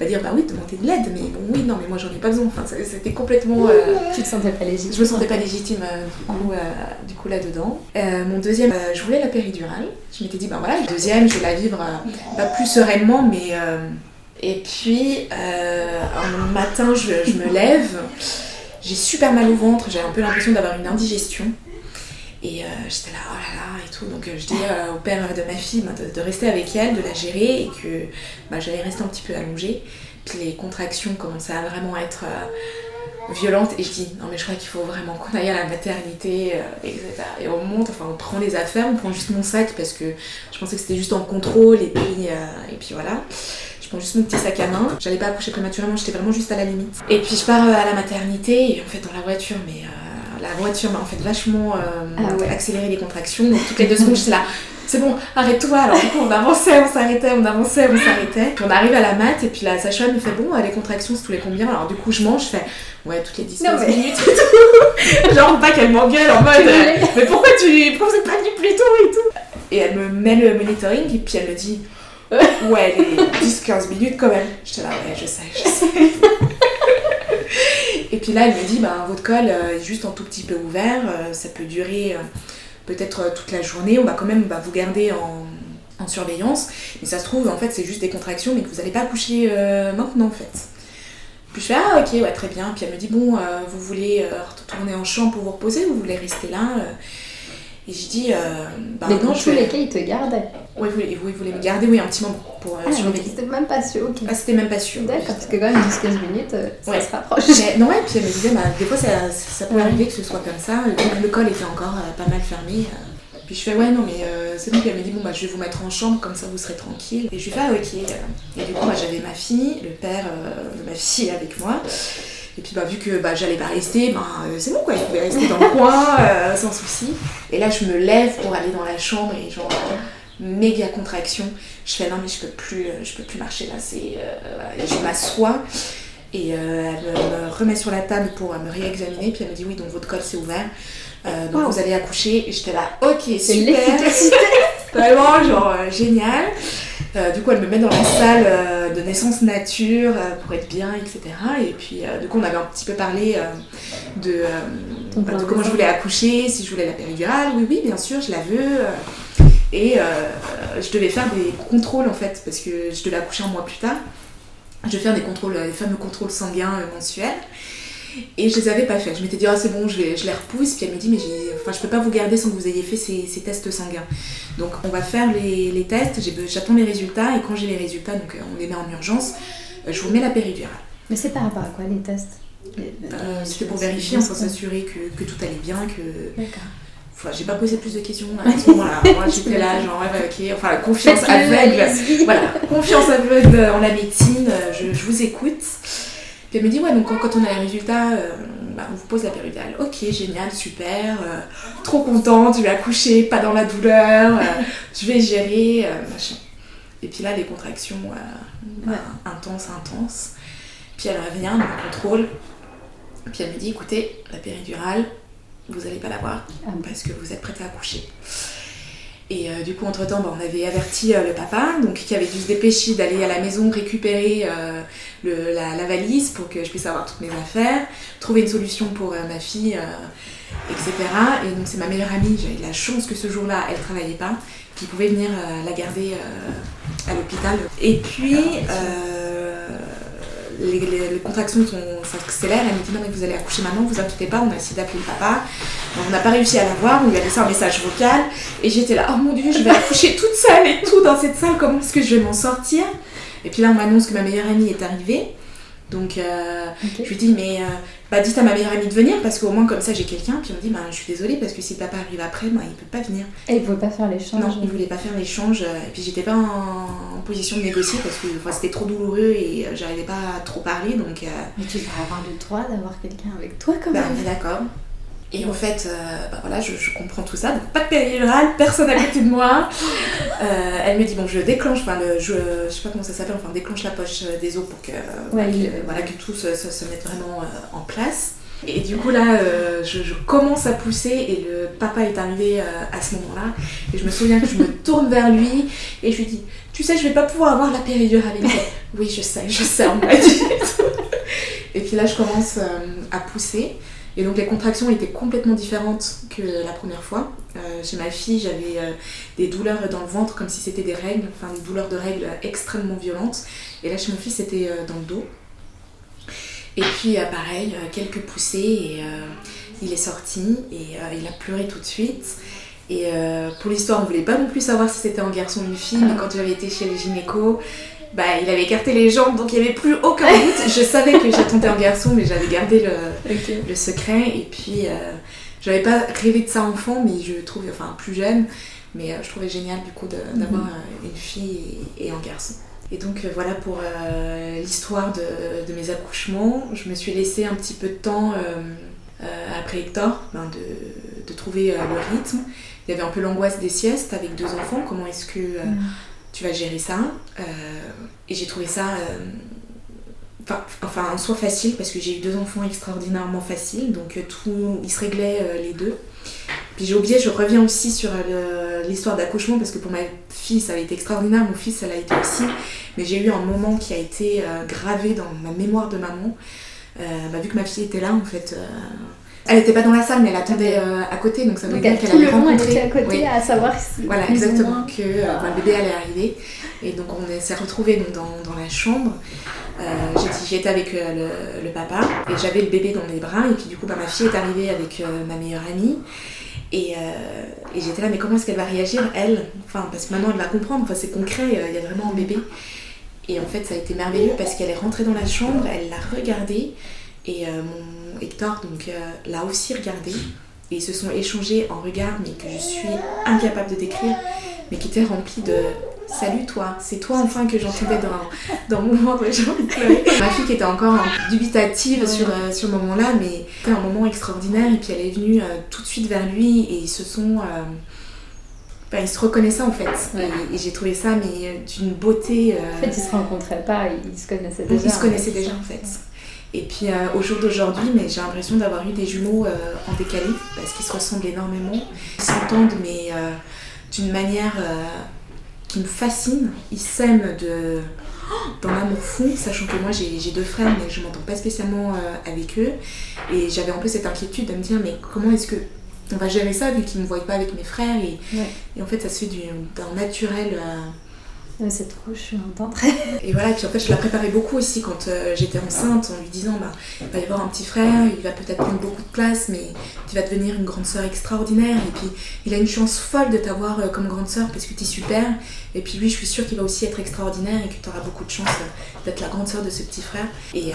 euh, dire bah oui, demander de l'aide, mais bon oui, non, mais moi j'en ai pas besoin. Enfin, c'était complètement. Euh, tu te sentais pas légitime Je me sentais pas légitime du coup, là-dedans. mon deuxième, je voulais la péridurale. Je m'étais dit bah voilà, le deuxième, je vais la vivre pas plus sereinement, mais. et puis un matin, je, je me lève. J'ai super mal au ventre, j'ai un peu l'impression d'avoir une indigestion. Et euh, j'étais là, oh là là, et tout. Donc euh, je dis euh, au père de ma fille bah, de, rester avec elle, de la gérer, et que bah, j'allais rester un petit peu allongée. Puis les contractions commençaient à vraiment être violentes. Et je dis, non mais je crois qu'il faut vraiment qu'on aille à la maternité, etc. Et on monte, enfin on prend les affaires, on prend juste mon sac, parce que je pensais que c'était juste en contrôle, et puis, et puis voilà prends juste mon petit sac à main. J'allais pas accoucher prématurément, j'étais vraiment juste à la limite. Et puis je pars euh, à la maternité et en fait dans la voiture, mais euh, la voiture m'a en fait vachement euh, ah accéléré les contractions. Donc toutes les deux secondes j'étais là, c'est bon, arrête-toi. Alors du coup on avançait, on s'arrêtait, on avançait, on s'arrêtait. Puis on arrive à la mat et puis la sage-femme me fait bon, les contractions c'est tous les combien? Alors du coup je mange, je fais ouais toutes les 10 15 minutes et tout. Genre pas qu'elle m'engueule en mode mais pourquoi tu pourquoi vous êtes pas venu plus tôt et tout? Et elle me met le monitoring et puis elle me dit ouais, les 10-15 minutes quand même. J'étais là, ouais, je sais, je sais. et puis là, elle me dit, bah, votre col euh, est juste un tout petit peu ouvert, euh, ça peut durer euh, peut-être toute la journée, on va quand même bah, vous garder en, en, surveillance. Mais ça se trouve, en fait, c'est juste des contractions, mais que vous n'allez pas accoucher maintenant, en fait. Puis je fais, ah ok, ouais, très bien. Puis elle me dit, bon, vous voulez retourner en chambre pour vous reposer ou vous voulez rester là et dis, euh, bah Mais dans tous les cas, ils te gardaient. Oui, ils voulaient, me garder, oui, un petit moment pour euh, ah, surveiller. C'était même pas sûr, ok. Ah, c'était même pas sûr. D'accord, parce que quand même, 10-15 minutes, euh, ça se rapproche. non, ouais, puis elle me disait, bah, des fois, ça, ça peut arriver que ce soit comme ça. Le, col était encore euh, pas mal fermé. Puis je fais, ouais, non, mais c'est bon. Puis elle me dit, bon, bah, je vais vous mettre en chambre, comme ça vous serez tranquille. Et je lui fais, ah, ok. Et du coup, moi, j'avais ma fille, le père de ma fille avec moi. Et puis bah, vu que bah, j'allais pas rester, bah, euh, c'est bon quoi, je pouvais rester dans le coin euh, sans souci. Et là je me lève pour aller dans la chambre et genre euh, méga contraction. Je fais non mais je peux plus, je peux plus marcher là, c'est, je m'assois. Et elle me remet sur la table pour me réexaminer. Puis elle me dit oui donc votre col s'est ouvert. donc vous allez accoucher. Et j'étais là ok super. Vraiment genre génial. Euh, du coup, elle me met dans la salle euh, de naissance nature euh, pour être bien, etc. Et puis, du coup, on avait un petit peu parlé de, bah, comment je voulais accoucher, si je voulais la péridurale. Oui, oui, bien sûr, je la veux. Et je devais faire des contrôles en fait, parce que je devais accoucher un mois plus tard. Je devais faire des contrôles, les fameux contrôles sanguins mensuels. Et je les avais pas fait. Je m'étais dit, ah c'est bon, je, je, les repousse. Puis elle me dit, mais enfin, je peux pas vous garder sans que vous ayez fait ces, ces tests sanguins. Donc on va faire les, les tests, j'attends les résultats. Et quand j'ai les résultats, donc euh, on les met en urgence, euh, je vous mets la péridurale. Mais c'est par rapport à quoi les tests? Euh, C'était pour vérifier, pour s'assurer que, que, tout allait bien, que. D'accord. Enfin, j'ai pas posé plus de questions à ce moment-là. Moi j'étais là, genre, ouais, ok, enfin, confiance aveugle. voilà, confiance aveugle en la médecine, je, je vous écoute. Puis elle me dit, ouais, donc quand, on a les résultats, euh, bah, on vous pose la péridurale. Ok, génial, super, euh, trop contente, je vais accoucher, pas dans la douleur, euh, je vais gérer, machin. Et puis là, les contractions bah, intenses, intenses. Puis elle revient, me contrôle. Puis elle me dit, écoutez, la péridurale, vous n'allez pas l'avoir ah parce que vous êtes prête à accoucher. Et euh, du coup, entre-temps, bah, on avait averti euh, le papa, donc qui avait dû se dépêcher d'aller à la maison récupérer euh, la, valise pour que je puisse avoir toutes mes affaires, trouver une solution pour ma fille, etc. Et donc c'est ma meilleure amie, j'avais de la chance que ce jour-là, elle travaillait pas, qui pouvait venir la garder à l'hôpital. Et puis les, contractions s'accélèrent. Elle me dit non mais vous allez accoucher maintenant, vous inquiétez pas, on a essayé d'appeler le papa. on n'a pas réussi à la voir, on lui a laissé un message vocal. Et j'étais là, oh mon dieu, je vais accoucher toute seule et tout dans cette salle, comment est-ce que je vais m'en sortir? Et puis là on m'annonce que ma meilleure amie est arrivée. Donc euh, je lui dis mais euh, bah dites à ma meilleure amie de venir parce qu'au moins comme ça j'ai quelqu'un. Puis on me dit bah je suis désolée parce que si papa arrive après, bah, il peut pas venir. Et il voulait pas faire l'échange Non, il voulait pas faire l'échange. Et puis j'étais pas en, position de négocier parce que c'était trop douloureux et euh, j'arrivais pas à trop parler donc. Mais tu vas avoir le droit d'avoir quelqu'un avec toi quand bah, même. d'accord. Et en fait, euh, bah voilà, je, comprends tout ça. Donc, pas de péridurale, personne à côté de moi. Euh, elle me dit bon, je déclenche, enfin, le, je, je sais pas comment ça s'appelle, enfin, déclenche la poche des os pour que, voilà, que tout se, se, mette vraiment euh, en place. Et du coup, là, je, commence à pousser et le papa est arrivé à ce moment-là. Et je me souviens que je me tourne vers lui et je lui dis Tu sais, je vais pas pouvoir avoir la péridurale. Et oui, je sais, je sais, on m'a dit. et puis là, je commence à pousser. Et donc les contractions étaient complètement différentes que la première fois. Euh, chez ma fille, j'avais euh, des douleurs dans le ventre comme si c'était des règles, enfin des douleurs de règles extrêmement violentes. Et là chez mon fils, c'était euh, dans le dos. Et puis pareil, quelques poussées et il est sorti et il a pleuré tout de suite. Et pour l'histoire, on voulait pas non plus savoir si c'était un garçon ou une fille, mais quand j'avais été chez les gynécos, bah, il avait écarté les jambes, donc il n'y avait plus aucun doute. Je savais que j'attendais un garçon, mais j'avais gardé le, le, secret. Et puis, euh, j'avais pas rêvé de ça enfant, mais je trouvais, enfin plus jeune, mais euh, je trouvais génial du coup d'avoir mhm. euh, une fille et, un garçon. Et donc voilà pour l'histoire de, de, mes accouchements. Je me suis laissé un petit peu de temps après Hector ben de, de, trouver le rythme. Il y avait un peu l'angoisse des siestes avec deux enfants. Comment est-ce que mhm tu vas gérer ça. Euh, et j'ai trouvé ça, euh, enfin, en soi facile parce que j'ai eu deux enfants extraordinairement faciles, donc euh, tout, ils se réglaient les deux. Puis j'ai oublié, je reviens aussi sur l'histoire d'accouchement parce que pour ma fille ça a été extraordinaire, mon fils ça l'a été aussi, mais j'ai eu un moment qui a été gravé dans ma mémoire de maman. Bah, vu que ma fille était là en fait, elle n'était pas dans la salle, mais elle attendait euh, à côté, donc ça veut dire qu'elle avait rencontré. à côté à savoir si. Voilà, exactement, que euh, le bébé allait arriver. Et donc on s'est retrouvés dans, dans, la chambre. Euh, J'étais avec le, le, papa et j'avais le bébé dans mes bras. Et puis du coup, bah, ma fille est arrivée avec ma meilleure amie. Et, et j'étais là, mais comment est-ce qu'elle va réagir, elle? Enfin, parce que maintenant elle va comprendre, enfin, c'est concret, il y a vraiment un bébé. Et en fait, ça a été merveilleux parce qu'elle est rentrée dans la chambre, elle l'a regardé. Et mon Hector donc euh, l'a aussi regardé et ils se sont échangés en regard mais que je suis incapable de décrire mais qui était rempli de salut toi c'est toi enfin que j'entendais dans, dans mon ventre j'ai envie de pleurer ma fille qui était encore dubitative sur, euh, sur ce moment là mais c'était un moment extraordinaire et puis elle est venue euh, tout de suite vers lui et ils se sont ils se reconnaissaient en fait. Et, j'ai trouvé ça mais d'une beauté. En fait, ils se rencontraient pas, ils se connaissaient déjà. Ils se connaissaient déjà en fait. Et puis euh, au jour d'aujourd'hui, mais j'ai l'impression d'avoir eu des jumeaux euh, en décalé parce qu'ils se ressemblent énormément. Ils s'entendent, mais euh, d'une manière qui me fascine. Ils s'aiment de dans l'amour fou, sachant que moi j'ai deux frères, mais je m'entends pas spécialement avec eux. Et j'avais un peu cette inquiétude de me dire, mais comment est-ce que on va gérer ça vu qu'ils me voient pas avec mes frères et, et en fait ça se fait d'un naturel c'est trop, je suis contente. et voilà, puis en fait, je la préparais beaucoup aussi quand euh, j'étais enceinte, en lui disant bah, il va y avoir un petit frère, il va peut-être prendre beaucoup de place, mais tu vas devenir une grande sœur extraordinaire. Et puis, il a une chance folle de t'avoir euh, comme grande sœur parce que tu es super. Et puis, lui, je suis sûre qu'il va aussi être extraordinaire et que tu auras beaucoup de chance euh, d'être la grande sœur de ce petit frère. Et,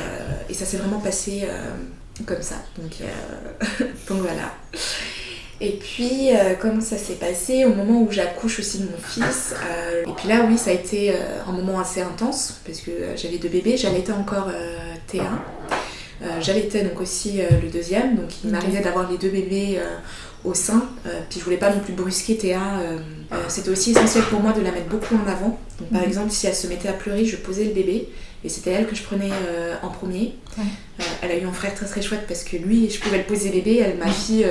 ça s'est vraiment passé comme ça. Donc voilà. Et puis, euh, comment ça s'est passé au moment où j'accouche aussi de mon fils euh, Et puis là, oui, ça a été euh, un moment assez intense parce que j'avais deux bébés. J'allaitais encore T1. J'allaitais donc aussi le deuxième. Donc il m'arrivait d'avoir les deux bébés au sein. puis je voulais pas non plus brusquer Théa. C'était aussi essentiel pour moi de la mettre beaucoup en avant. Donc par mhm. exemple, si elle se mettait à pleurer, je posais le bébé. Et c'était elle que je prenais en premier. elle a eu un frère très très chouette parce que lui, je pouvais le poser bébé. Elle, ma fille,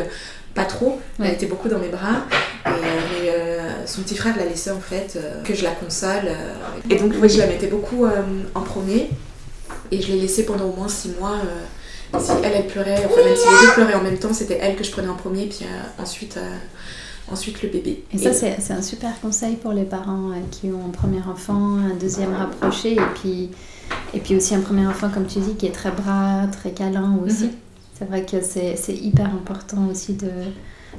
pas trop. Elle était beaucoup dans mes bras. Et, euh, mais euh, son petit frère l'a laissée en fait, que je la console. et donc oui, je la mettais beaucoup en premier. Et je l'ai laissée pendant au moins six mois. si elle, elle pleurait, enfin même si les deux pleuraient en même temps, c'était elle que je prenais en premier, puis ensuite ensuite le bébé. Et ça, c'est un super conseil pour les parents qui ont un premier enfant, un deuxième rapproché, et puis, et puis aussi un premier enfant, comme tu dis, qui est très bras, très câlin aussi. Mhm. C'est vrai que c'est hyper important aussi de,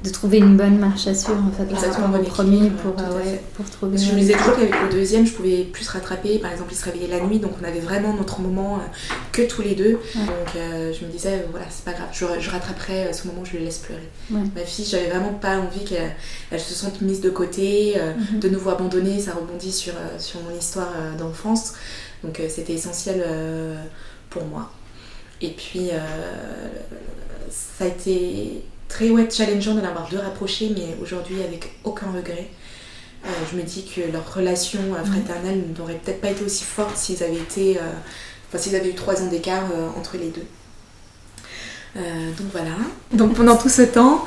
de trouver une bonne marche à suivre en fait Exactement, au premier pour, euh, pour trouver je me disais toujours qu'avec le deuxième je pouvais plus rattraper. Par exemple il se réveillait la nuit donc on avait vraiment notre moment euh, que tous les deux. Donc euh, je me disais voilà c'est pas grave je, je rattraperai ce moment où je le laisse pleurer. Ma fille j'avais vraiment pas envie qu'elle se sente mise de côté mhm. de nouveau abandonnée. Ça rebondit sur, sur mon histoire d'enfance. Donc c'était essentiel pour moi et puis ça a été très ouais, challengeant de l'avoir deux rapprochés, mais aujourd'hui avec aucun regret. Euh, je me dis que leur relation euh, fraternelle n'aurait peut-être pas été aussi forte s'ils avaient été, euh, enfin s'ils avaient eu trois ans d'écart entre les deux. donc voilà. Donc pendant tout ce temps,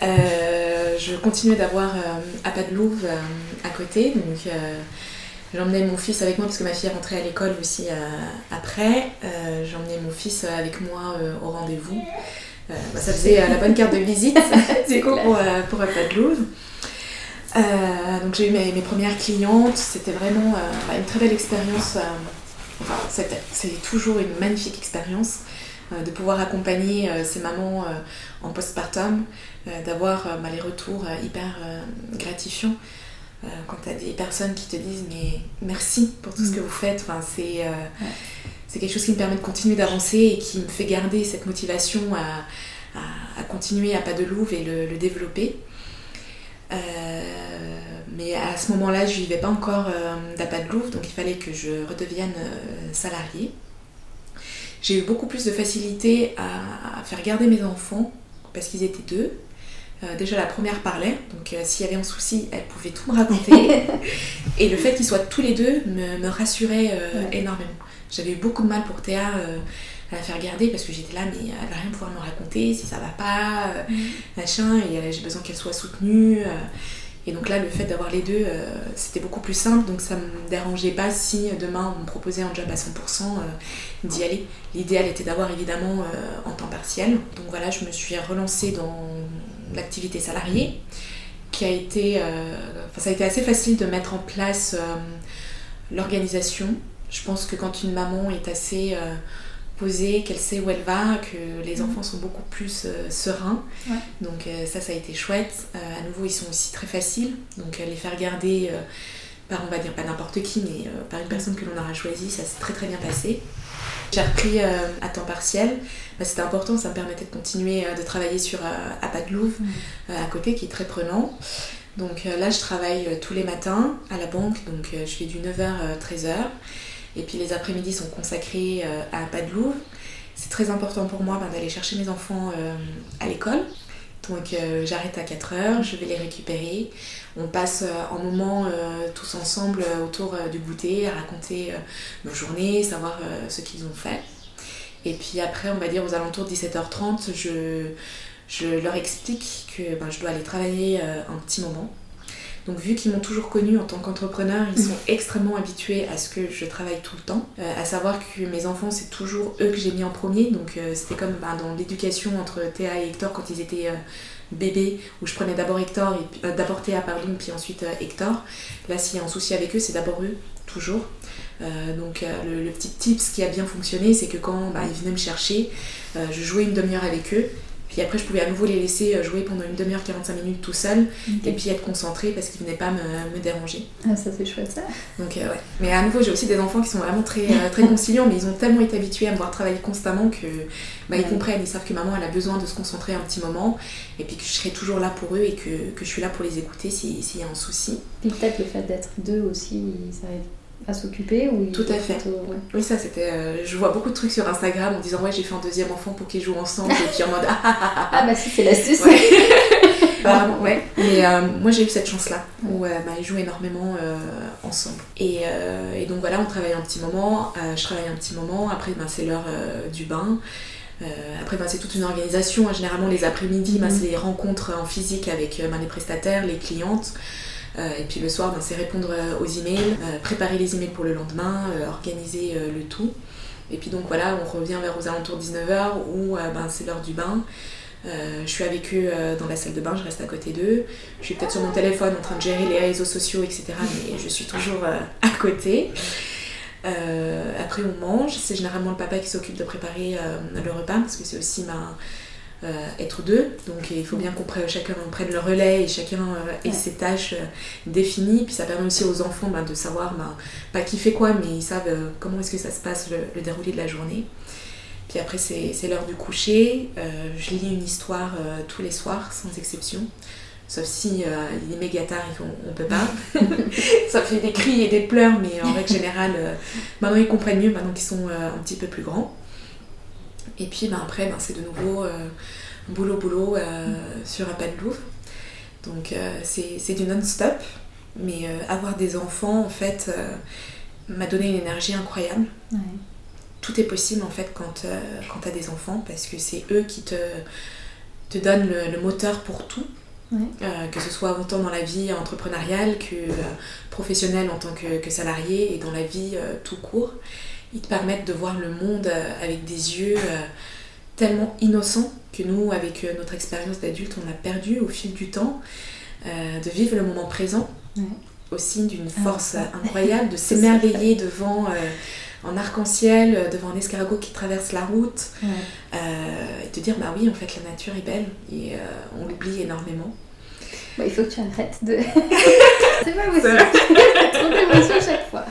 je continuais d'avoir Apa de Louvre à côté. Donc j'emmenais mon fils avec moi parce que ma fille est rentrée à l'école aussi après. j'emmenais mon fils avec moi au rendez-vous. Euh, bah, ça faisait euh, la bonne carte de visite pour, euh, pour Louvre. donc j'ai eu mes, premières clientes, c'était vraiment bah, une très belle expérience. enfin, c'est toujours une magnifique expérience de pouvoir accompagner ces mamans en postpartum, d'avoir bah, les retours hyper gratifiants. Quand tu as des personnes qui te disent mais merci pour tout ce mm. que vous faites, enfin, c'est c'est quelque chose qui me permet de continuer d'avancer et qui me fait garder cette motivation à, à, continuer à pas de louve et le, développer. Euh, mais à ce moment-là, je vivais pas encore euh, d'Apas de Louvre, donc il fallait que je redevienne euh, salariée. J'ai eu beaucoup plus de facilité à, faire garder mes enfants parce qu'ils étaient deux. Déjà, la première parlait, donc s'il y avait un souci, elle pouvait tout me raconter. et le fait qu'ils soient tous les deux me, rassurait énormément. J'avais eu beaucoup de mal pour Théa euh, à la faire garder parce que j'étais là, mais elle va rien pouvoir me raconter si ça va pas, euh, machin, et euh, j'ai besoin qu'elle soit soutenue. et donc là, le fait d'avoir les deux, c'était beaucoup plus simple, donc ça me dérangeait pas si demain on me proposait un job à 100% d'y aller. L'idéal était d'avoir évidemment en temps partiel. Donc voilà, je me suis relancée dans l'activité salariée qui a été. ça a été assez facile de mettre en place l'organisation je pense que quand une maman est assez euh, posée, qu'elle sait où elle va, que les mhm. enfants sont beaucoup plus euh, sereins. Donc euh, ça, ça a été chouette. à nouveau, ils sont aussi très faciles. Donc les faire garder par, on va dire, pas n'importe qui, mais par une personne que l'on aura choisie, ça s'est très très bien passé. J'ai repris à temps partiel. Bah, c'était important, ça me permettait de continuer de travailler sur Apat de Louvre à côté, qui est très prenant. Donc là, je travaille tous les matins à la banque, donc je fais du 9h à 13h. Et puis les après-midi sont consacrés euh, à pas de Louvre. C'est très important pour moi ben, d'aller chercher mes enfants euh, à l'école. Donc euh, j'arrête à 4 heures, je vais les récupérer. On passe un moment tous ensemble autour du goûter, à raconter nos journées, savoir ce qu'ils ont fait. Et puis après, on va dire aux alentours de 17h30, je, je leur explique que ben, je dois aller travailler un petit moment donc vu qu'ils m'ont toujours connue en tant qu'entrepreneur, ils sont extrêmement habitués à ce que je travaille tout le temps. Euh, à savoir que mes enfants, c'est toujours eux que j'ai mis en premier. Donc euh, c'était comme bah, dans l'éducation entre Théa et Hector quand ils étaient euh, bébés, où je prenais d'abord Hector, et, d'abord Théa, pardon, puis ensuite Hector. Là, s'il y a un souci avec eux, c'est d'abord eux, toujours. donc le, petit tips qui a bien fonctionné, c'est que quand bah, ils venaient me chercher, je jouais une demi-heure avec eux puis après, je pouvais à nouveau les laisser euh, jouer pendant une demi-heure, 45 minutes tout seul, et puis être concentrée parce qu'ils venaient pas me, déranger. Ah, ça c'est chouette ça. Donc, euh, ouais. Mais à nouveau, j'ai aussi des enfants qui sont vraiment très, euh, très conciliants, mais ils ont tellement été habitués à me voir travailler constamment que bah, ils comprennent, ils savent que maman elle a besoin de se concentrer un petit moment, et puis que je serai toujours là pour eux et que, que je suis là pour les écouter s'il y a un souci. Et peut-être le fait d'être deux aussi, ça aide à s'occuper ou Tout à fait. Oui, ça c'était. Euh, je vois beaucoup de trucs sur Instagram en disant ouais j'ai fait un deuxième enfant pour qu'ils jouent ensemble et puis en mode ah, ah, ah, ah bah si c'est l'astuce. Ouais. bah, ouais. Mais euh, moi j'ai eu cette chance là où euh, bah, ils jouent énormément ensemble. Et, et, donc voilà on travaille un petit moment, je travaille un petit moment. Après bah, c'est l'heure du bain. après, bah, c'est toute une organisation. Généralement, les après-midi, bah, mm. c'est les rencontres en physique avec bah, les prestataires, les clientes. Et puis le soir, ben, c'est répondre aux emails, préparer les emails pour le lendemain, organiser le tout. Et puis donc voilà, on revient vers aux alentours de 19h où ben, c'est l'heure du bain. je suis avec eux dans la salle de bain, je reste à côté d'eux. Je suis peut-être sur mon téléphone en train de gérer les réseaux sociaux, etc. Mais je suis toujours à côté. après, on mange. C'est généralement le papa qui s'occupe de préparer le repas parce que c'est aussi ma, euh, être deux. Donc il faut bien qu'on prenne, chacun prenne le relais et chacun euh, ait ses tâches euh, définies. Puis ça permet aussi aux enfants ben, de savoir, ben, pas qui fait quoi, mais ils savent comment est-ce que ça se passe le, déroulé de la journée. Puis après c'est l'heure du coucher. je lis une histoire tous les soirs, sans exception. Sauf si il est méga tard et qu'on ne peut pas. ça fait des cris et des pleurs, mais en règle générale, maintenant ils comprennent mieux, maintenant qu'ils sont un petit peu plus grands. Et puis ben, après, ben, c'est de nouveau euh, boulot, boulot euh, sur un pas de Louvre. Donc euh, c'est du non-stop. Mais avoir des enfants, en fait, m'a donné une énergie incroyable. Tout est possible, en fait, quand, quand tu as des enfants, parce que c'est eux qui te, te donnent le, moteur pour tout. que ce soit autant dans la vie entrepreneuriale que professionnelle en tant que, que, salarié et dans la vie tout court ils te permettent de voir le monde euh, avec des yeux euh, tellement innocents que nous, avec euh, notre expérience d'adulte, on a perdu au fil du temps, de vivre le moment présent, aussi d'une ah, force incroyable, de s'émerveiller devant en arc-en-ciel, devant un escargot qui traverse la route, et de dire bah oui, en fait, la nature est belle, et on l'oublie énormément. il faut que tu arrêtes de. C'est pas possible. Trop d'émotions chaque fois.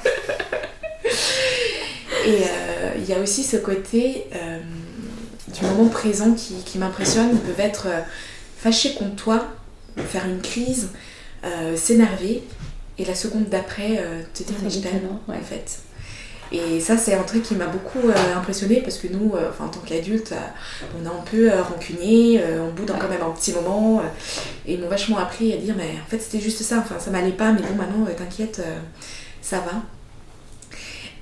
Et euh, il y a aussi ce côté euh, du moment présent qui, m'impressionne. Ils peuvent être euh, fâchés contre toi, faire une crise, s'énerver, et la seconde d'après te dire je t'aime en fait. Et ça, c'est un truc qui m'a beaucoup impressionné parce que nous, en tant qu'adultes, on est un peu rancunier, on boude quand même un petit moment. et ils m'ont vachement appris à dire Mais en fait, c'était juste ça, enfin, ça m'allait pas, mais bon, maintenant, t'inquiète, ça va.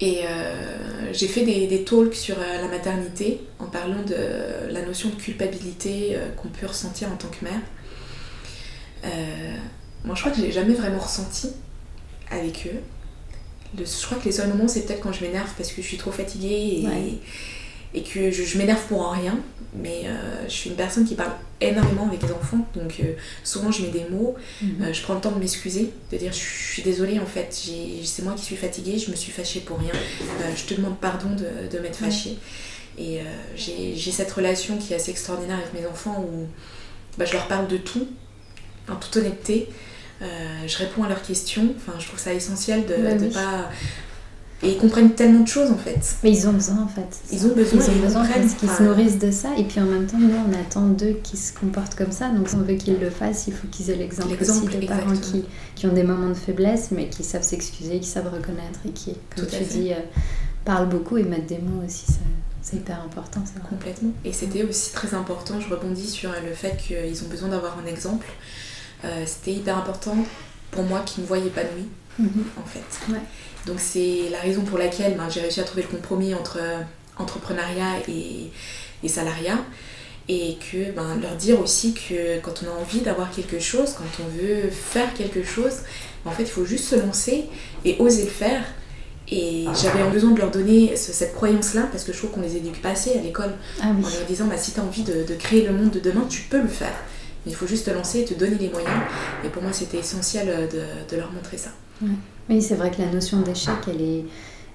Et euh, j'ai fait des, talks sur euh, la maternité en parlant de la notion de culpabilité euh, qu'on peut ressentir en tant que mère. moi, je crois que je l'ai jamais vraiment ressenti avec eux. je crois que les seuls moments, c'est peut-être quand je m'énerve parce que je suis trop fatiguée et, et que je, m'énerve pour rien, mais euh, je suis une personne qui parle énormément avec les enfants, donc euh, souvent je mets des mots, mhm. euh, je prends le temps de m'excuser, de dire je suis désolée en fait, c'est moi qui suis fatiguée, je me suis fâchée pour rien, je te demande pardon de, de m'être fâchée. Et j'ai cette relation qui est assez extraordinaire avec mes enfants où bah, je leur parle de tout, en toute honnêteté. je réponds à leurs questions, enfin, je trouve ça essentiel de ne bah pas et ils comprennent tellement de choses en fait. Mais ils ont besoin en fait. Ils ont besoin, ils ont besoin parce qu'ils se nourrissent de ça. Et puis en même temps, nous on attend d'eux qu'ils se comportent comme ça. Donc si on veut qu'ils le fassent, il faut qu'ils aient l'exemple aussi de parents qui, qui, ont des moments de faiblesse, mais qui savent s'excuser, qui savent reconnaître et qui, comme tu dis, euh, parlent beaucoup et mettent des mots aussi. c'est hyper important. Ça. Complètement. Et c'était aussi très important, je rebondis sur le fait qu'ils ont besoin d'avoir un exemple. Euh, c'était hyper important pour moi qu'ils me voient épanouie, en fait. Ouais. Donc c'est la raison pour laquelle ben, j'ai réussi à trouver le compromis entre euh, entrepreneuriat et, salariat. Et que ben, leur dire aussi que quand on a envie d'avoir quelque chose, quand on veut faire quelque chose, en fait il faut juste se lancer et oser le faire. Et j'avais besoin de leur donner cette croyance-là parce que je trouve qu'on les éduque pas assez à l'école ah en leur disant bah, si tu as envie de, créer le monde de demain, tu peux le faire. Mais il faut juste te lancer et te donner les moyens. Et pour moi, c'était essentiel de, de leur montrer ça. Oui, c'est vrai que la notion d'échec, elle est,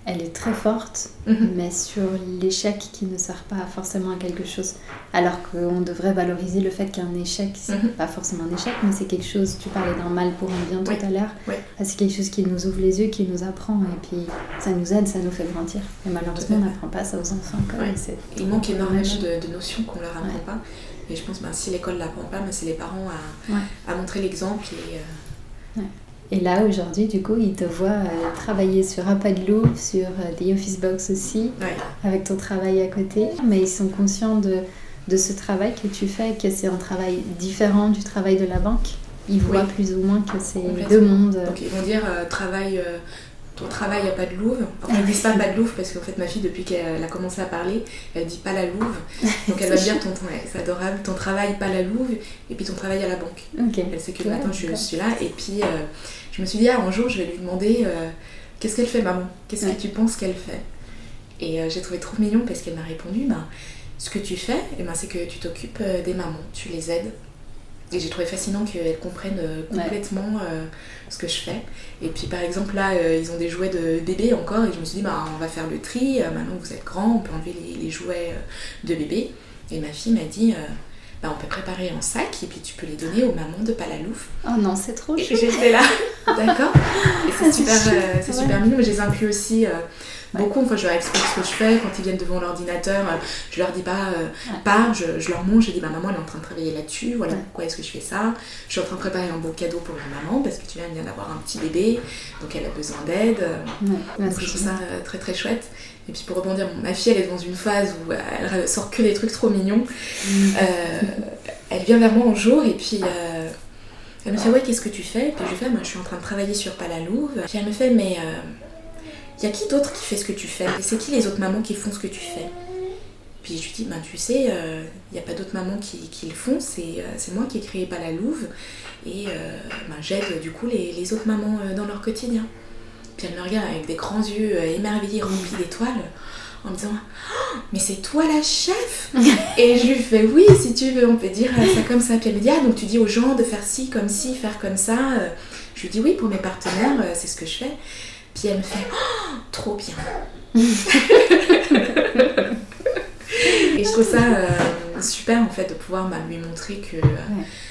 elle est très forte, mhm. mais sur l'échec qui ne sert pas forcément à quelque chose. Alors qu'on devrait valoriser le fait qu'un échec, c'est mhm. pas forcément un échec, mais c'est quelque chose, tu parlais d'un mal pour un bien tout à l'heure, c'est quelque chose qui nous ouvre les yeux, qui nous apprend, et puis ça nous aide, ça nous fait grandir. Et malheureusement, on n'apprend pas ça aux enfants. Il manque énormément de, notions qu'on leur apprend pas. Et je pense que ben, si l'école ne l'apprend pas, ben, c'est les parents à, à montrer l'exemple et... Euh, et là, aujourd'hui, du coup, ils te voient euh, travailler sur un Louvre, sur euh, des Office Box aussi, avec ton travail à côté. Mais ils sont conscients de, de ce travail que tu fais, que c'est un travail différent du travail de la banque. Ils voient plus ou moins que c'est deux mondes. Donc ils vont dire euh, travail ton travail à pas de louve. Enfin, ils disent pas pas de louve parce qu'en fait, ma fille, depuis qu'elle a commencé à parler, elle dit pas la louve. Donc elle va dire ton, c'est adorable, ton travail pas la louve et puis ton travail à la banque. Elle sait que maintenant je suis là. Et puis euh, je me suis dit, ah, un jour, je vais lui demander euh, qu'est-ce qu'elle fait, maman? Qu'est-ce que tu penses qu'elle fait? Et euh, j'ai trouvé trop mignon parce qu'elle m'a répondu, ben, ce que tu fais, eh ben, c'est que tu t'occupes des mamans, tu les aides et j'ai trouvé fascinant qu'elles comprennent euh, complètement euh, ce que je fais. Et puis par exemple là, euh, ils ont des jouets de bébé encore et je me suis dit, bah, on va faire le tri, maintenant que vous êtes grand, on peut enlever les, jouets de bébé. Et ma fille m'a dit, bah, on peut préparer en sac et puis tu peux les donner aux mamans de Palalouf. Oh non, c'est trop chouette. Et j'étais là, d'accord Et c'est super, c'est super mignon, mais je les inclus aussi Beaucoup, enfin, je leur explique ce que je fais quand ils viennent devant l'ordinateur. Euh, je leur dis pas, euh, je, je, leur montre, je dis, ma maman elle est en train de travailler là-dessus, voilà pourquoi est-ce que je fais ça. Je suis en train de préparer un beau cadeau pour ma maman parce que tu viens d'avoir un petit bébé, donc elle a besoin d'aide. donc je trouve ça euh, très très chouette. Et puis pour rebondir, ma fille elle est dans une phase où elle sort que des trucs trop mignons. Mm. elle vient vers moi un jour et puis elle me fait ouais qu'est-ce que tu fais? Et puis je lui fais moi je suis en train de travailler sur Palalouve. Puis elle me fait mais il y a qui d'autre qui fait ce que tu fais? C'est qui les autres mamans qui font ce que tu fais? Puis je lui dis, ben tu sais, il euh, n'y a pas d'autres mamans qui, qui, le font, c'est euh, moi qui ai créé Pas la Louve, et euh, ben, j'aide du coup les, les, autres mamans dans leur quotidien. Puis elle me regarde avec des grands yeux émerveillés, remplis d'étoiles, en me disant, oh, mais c'est toi la chef Et je lui fais, oui, si tu veux, on peut dire ça comme ça. Puis elle me dit, ah, donc tu dis aux gens de faire ci, comme ci, faire comme ça. Je lui dis, oui, pour mes partenaires, c'est ce que je fais. Puis elle me fait oh, trop bien. et je trouve ça euh, super en fait de pouvoir bah, lui montrer que euh,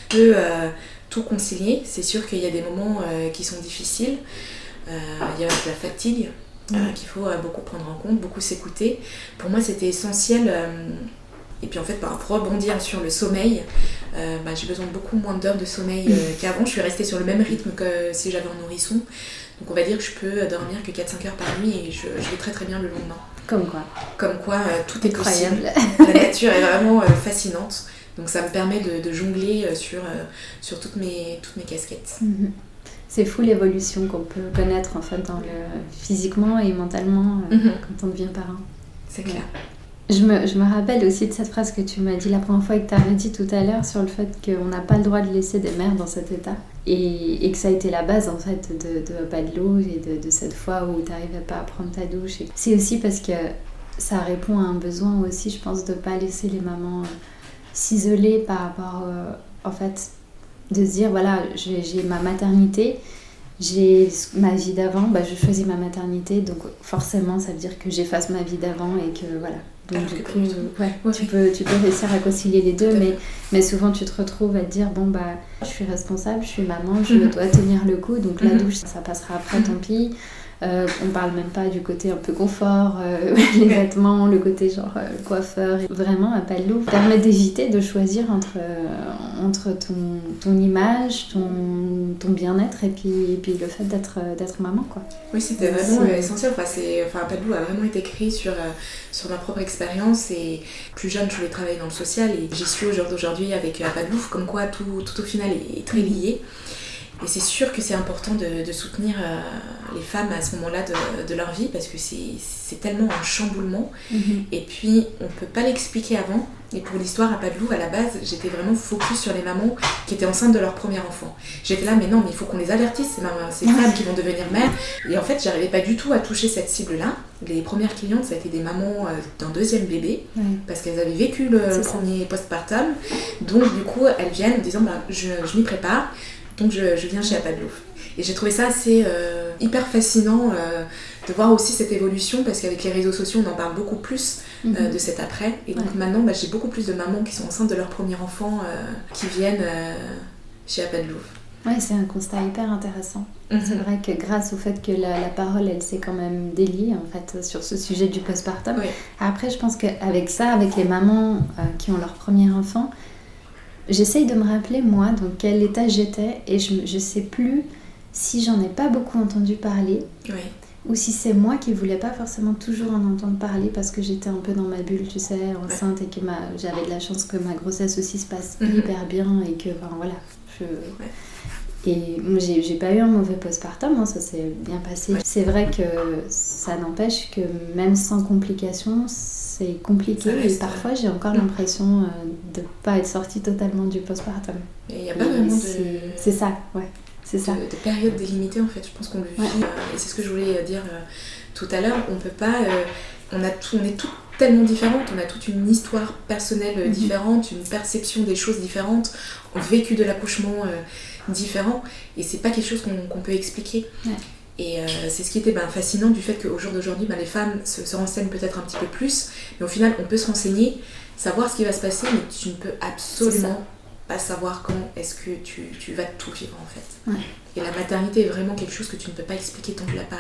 peut euh, tout concilier. C'est sûr qu'il y a des moments qui sont difficiles. Il y a la fatigue qu'il faut beaucoup prendre en compte, beaucoup s'écouter. Pour moi, c'était essentiel. Et puis en fait, pour rebondir sur le sommeil, bah, j'ai besoin de beaucoup moins d'heures de sommeil qu'avant. Je suis restée sur le même rythme que si j'avais un nourrisson. Donc on va dire que je peux dormir que 4-5 heures par nuit et je, vais très très bien le lendemain. Comme quoi Comme quoi euh, tout est Incroyable. possible. La nature est vraiment euh, fascinante. Donc ça me permet de, jongler euh, sur, sur toutes, mes, toutes mes casquettes. Mhm. C'est fou l'évolution qu'on peut connaître en fait dans le, physiquement et mentalement mhm. quand on devient parent. C'est clair. Je me, je me, rappelle aussi de cette phrase que tu m'as dit la première fois et que tu avais dit tout à l'heure sur le fait qu'on n'a pas le droit de laisser des mères dans cet état. Et, et, que ça a été la base en fait de, pas de l'eau et de, cette fois où tu n'arrivais pas à prendre ta douche. C'est aussi parce que ça répond à un besoin aussi, je pense, de ne pas laisser les mamans euh, s'isoler par rapport, euh, en fait, de se dire voilà, j'ai ma maternité, j'ai ma vie d'avant, bah, je choisis ma maternité, donc forcément ça veut dire que j'efface ma vie d'avant et que voilà, donc du coup, tu, peux, tu peux réussir à concilier les deux, mais, mais souvent tu te retrouves à te dire, bon bah je suis responsable, je suis maman, je dois tenir le coup, donc la mhm. douche ça passera après, tant pis. Euh, on parle même pas du côté un peu confort, euh, les vêtements, le côté genre euh, coiffeur. Vraiment, un palou permet d'éviter de choisir entre, entre ton, ton image, ton, ton bien-être et puis, et puis le fait d'être maman. Quoi. Oui, c'était vraiment essentiel. Enfin, enfin, Palou a vraiment été créé sur, sur ma propre expérience et plus jeune, je voulais travailler dans le social et j'y suis aujourd'hui avec Padlou, comme quoi tout, tout au final est très lié. Et c'est sûr que c'est important de, soutenir euh, les femmes à ce moment-là de, leur vie parce que c'est tellement un chamboulement. Mhm. Et puis, on ne peut pas l'expliquer avant. Et pour l'histoire à Padelou, à la base, j'étais vraiment focus sur les mamans qui étaient enceintes de leur premier enfant. J'étais là, mais non, mais il faut qu'on les avertisse, ces, femmes qui vont devenir mères. Et en fait, j'arrivais pas du tout à toucher cette cible-là. Les premières clientes, ça a été des mamans euh, d'un deuxième bébé, parce qu'elles avaient vécu le, premier postpartum. Donc, du coup, elles viennent en disant, bah, je, je m'y prépare donc je, viens chez Apadlouf. Et j'ai trouvé ça assez euh, hyper fascinant euh, de voir aussi cette évolution parce qu'avec les réseaux sociaux on en parle beaucoup plus euh, mhm. de cet après. Et donc maintenant bah, j'ai beaucoup plus de mamans qui sont enceintes de leur premier enfant qui viennent chez Apadlouf. Ouais, c'est un constat hyper intéressant. Mhm. C'est vrai que grâce au fait que la, parole, elle s'est quand même déliée en fait sur ce sujet du postpartum. Après, je pense qu'avec ça, avec les mamans qui ont leur premier enfant, J'essaye de me rappeler, moi, dans quel état j'étais, et je ne sais plus si j'en ai pas beaucoup entendu parler, ou si c'est moi qui voulais pas forcément toujours en entendre parler parce que j'étais un peu dans ma bulle, tu sais, enceinte, et que j'avais de la chance que ma grossesse aussi se passe mhm. hyper bien, et que, enfin voilà, je... Et j'ai pas eu un mauvais postpartum, hein, ça s'est bien passé. C'est vrai que ça n'empêche que même sans complications, c'est compliqué et parfois j'ai encore l'impression de ne pas être sortie totalement du postpartum. Il n'y a pas vraiment de... C'est ça, ouais. C'est ça. De, période délimitée en fait, je pense qu'on le vit. et c'est ce que je voulais dire tout à l'heure, on peut pas... on, a tout, on est tout tellement différentes, on a toute une histoire personnelle euh, mhm. différente, une perception des choses différentes, un vécu de l'accouchement euh, différent, et c'est pas quelque chose qu'on peut expliquer. Et euh, c'est ce qui était ben, fascinant du fait qu'au jour d'aujourd'hui, ben, les femmes se, se renseignent peut-être un petit peu plus, mais au final, on peut se renseigner, savoir ce qui va se passer, mais tu ne peux absolument pas savoir comment est-ce que tu, tu, vas tout vivre en fait. Et la maternité est vraiment quelque chose que tu ne peux pas expliquer tant que tu l'as pas.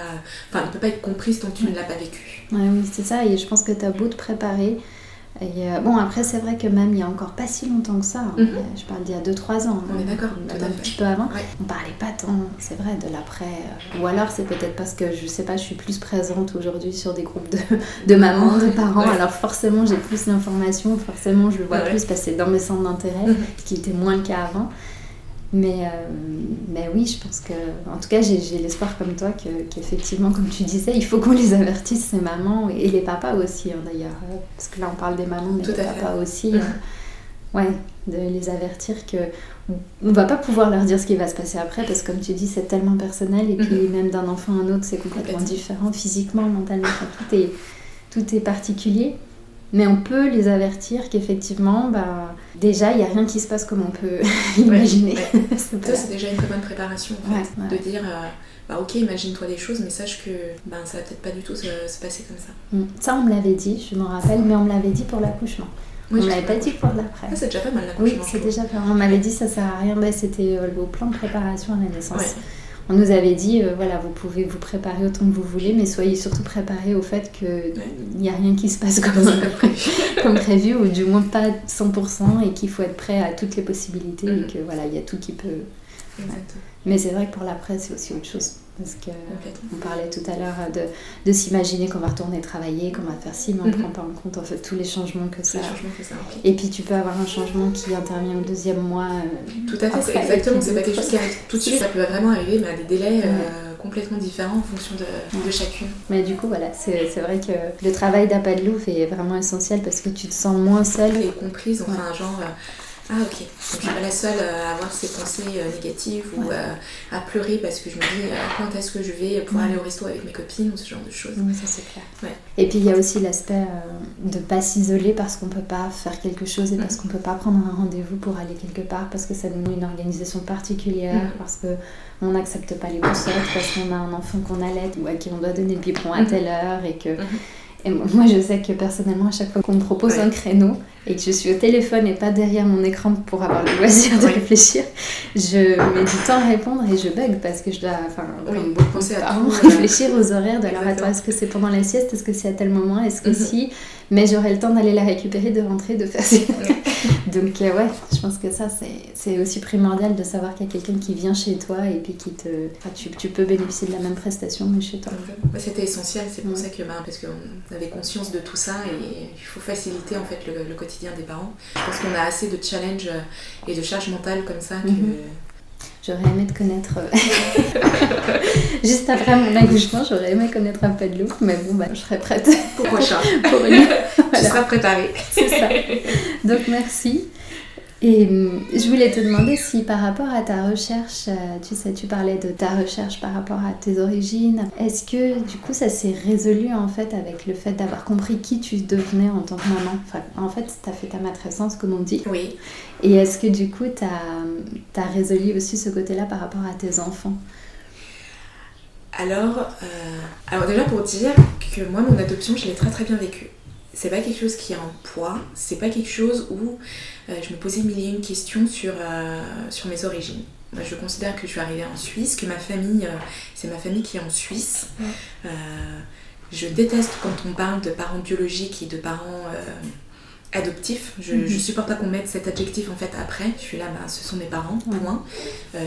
Enfin, ne peut pas être comprise tant que tu ne l'as pas vécu. Ouais, oui, c'est ça. Et je pense que tu as beau te préparer, et euh, bon, après, c'est vrai que même il y a encore pas si longtemps que ça, hein. mhm. je parle d'il y a 2-3 ans. On est d'accord, un petit peu avant. On parlait pas tant, c'est vrai, de l'après. Euh, ou alors, c'est peut-être parce que je sais pas, je suis plus présente aujourd'hui sur des groupes de, de mamans, de parents. Alors, forcément, j'ai plus d'informations, forcément, je le vois plus passer dans mes centres d'intérêt, mhm. ce qui était moins le cas avant. Mais, euh, mais oui, je pense que, en tout cas, j'ai l'espoir comme toi qu'effectivement, comme tu disais, il faut qu'on les avertisse, ces mamans et les papas aussi, hein, d'ailleurs. Euh, parce que là, on parle des mamans, mais des papas aussi. Euh, ouais, de les avertir que on va pas pouvoir leur dire ce qui va se passer après, parce que comme tu dis, c'est tellement personnel, et puis mhm. même d'un enfant à un autre, c'est complètement différent, physiquement, mentalement, tout, est, tout est particulier. Mais on peut les avertir qu'effectivement, bah, déjà, il n'y a rien qui se passe comme on peut l'imaginer. Ça, c'est déjà une très bonne préparation, en fait. De dire, euh, bah, ok, imagine-toi des choses, mais sache que ben, ça va peut-être pas du tout se, passer comme ça. Mm. Ça, on me l'avait dit, je m'en rappelle, mais on me l'avait dit pour l'accouchement. on ne l'avait pas dit pour l'après. c'est déjà pas mal l'accouchement. Oui, c'est déjà pas mal. On m'avait dit ça sert à rien, bah, c'était euh, au plan de préparation à la naissance on nous avait dit, euh, voilà, vous pouvez vous préparer autant que vous voulez, mais soyez surtout préparés au fait qu'il n'y a rien qui se passe comme, comme prévu, ou du moins pas 100%, et qu'il faut être prêt à toutes les possibilités, et mm-hmm. que voilà, il y a tout qui peut... Mais c'est vrai que pour l'après, c'est aussi autre chose. Parce qu'on parlait tout à l'heure de, de s'imaginer qu'on va retourner travailler, qu'on va faire ci, mais on ne mm-hmm. prend pas en compte en fait tous les changements que ça, Et puis tu peux avoir un changement qui intervient au deuxième mois. Euh, tout à fait, c'est exactement. C'est pas quelque chose qui arrive tout de suite. Ça peut vraiment arriver, mais à des délais euh, complètement différents en fonction de, de chacune. Mais du coup, voilà, c'est vrai que le travail d'appât de est vraiment essentiel parce que tu te sens moins seule. Et comprise, enfin, genre. Euh, ah ok, donc je suis pas la seule à avoir ces pensées euh, négatives ou à, pleurer parce que je me dis euh, quand est-ce que je vais pouvoir aller au resto avec mes copines ou ce genre de choses. Oui, ça c'est clair. Et puis il y a aussi l'aspect euh, de pas s'isoler parce qu'on peut pas faire quelque chose et parce mm. qu'on peut pas prendre un rendez-vous pour aller quelque part parce que ça demande une organisation particulière, mm. parce que on n'accepte pas les poussettes, parce qu'on a un enfant qu'on allait ou à qui on doit donner le biberon à mm. telle heure et que... Et moi, je sais que personnellement, à chaque fois qu'on me propose un créneau et que je suis au téléphone et pas derrière mon écran pour avoir le loisir de réfléchir, je mets du temps à répondre et je bug parce que je dois, enfin, comme beaucoup de parents, réfléchir aux horaires de leur attends, est-ce que c'est pendant la sieste, est-ce que c'est à tel moment, est-ce que mhm. si, mais j'aurai le temps d'aller la récupérer, de rentrer, de faire Donc, euh, ouais, je pense que ça, c'est aussi primordial de savoir qu'il y a quelqu'un qui vient chez toi et puis qui te. Enfin, tu, tu, peux bénéficier de la même prestation, mais chez toi. C'était essentiel, c'est pour ça que, ben, parce qu'on avait conscience de tout ça et il faut faciliter en fait le, quotidien des parents. Parce qu'on a assez de challenges et de charges mentales comme ça que. Mhm. J'aurais aimé te connaître euh, juste après mon accouchement, j'aurais aimé connaître un peu de loup, mais bon, bah, je serais prête. Pour prochain. Pour une. Tu seras préparée. C'est ça. Donc merci. Et hum, je voulais te demander si par rapport à ta recherche, euh, tu sais, tu parlais de ta recherche par rapport à tes origines, est-ce que du coup ça s'est résolu en fait avec le fait d'avoir compris qui tu devenais en tant que maman? Enfin, En fait, tu as fait ta matrescence comme on dit. Oui. Et est-ce que du coup tu as, as, résolu aussi ce côté-là par rapport à tes enfants? Alors, euh, alors déjà pour dire que moi mon adoption je l'ai très très bien vécue c'est pas quelque chose qui est en poids, c'est pas quelque chose où euh, je me posais mille et une questions sur, euh, sur mes origines. Moi, je considère que je suis arrivée en Suisse, que ma famille, euh, c'est ma famille qui est en Suisse. je déteste quand on parle de parents biologiques et de parents adoptifs. Je, mhm. supporte pas qu'on mette cet adjectif en fait après. Je suis là, bah, ce sont mes parents, point.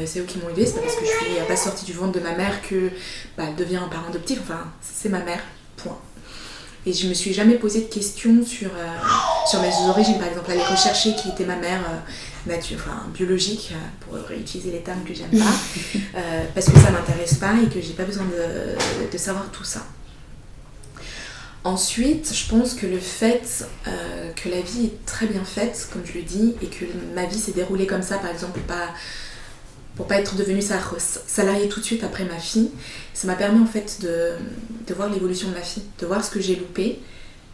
c'est eux qui m'ont aidée, c'est pas parce que je suis pas sortie du ventre de ma mère que bah, elle devient un parent adoptif. Enfin, c'est ma mère, point. Et je me suis jamais posé de questions sur, euh, sur mes origines, par exemple, aller rechercher qui était ma mère nature, enfin, biologique, pour réutiliser les termes que j'aime pas, parce que ça m'intéresse pas et que j'ai pas besoin de, de, savoir tout ça. Ensuite, je pense que le fait que la vie est très bien faite, comme je le dis, et que ma vie s'est déroulée comme ça, par exemple, pas pour pas être devenue salariée tout de suite après ma fille, ça m'a permis en fait de, de voir l'évolution de ma fille, de voir ce que j'ai loupé,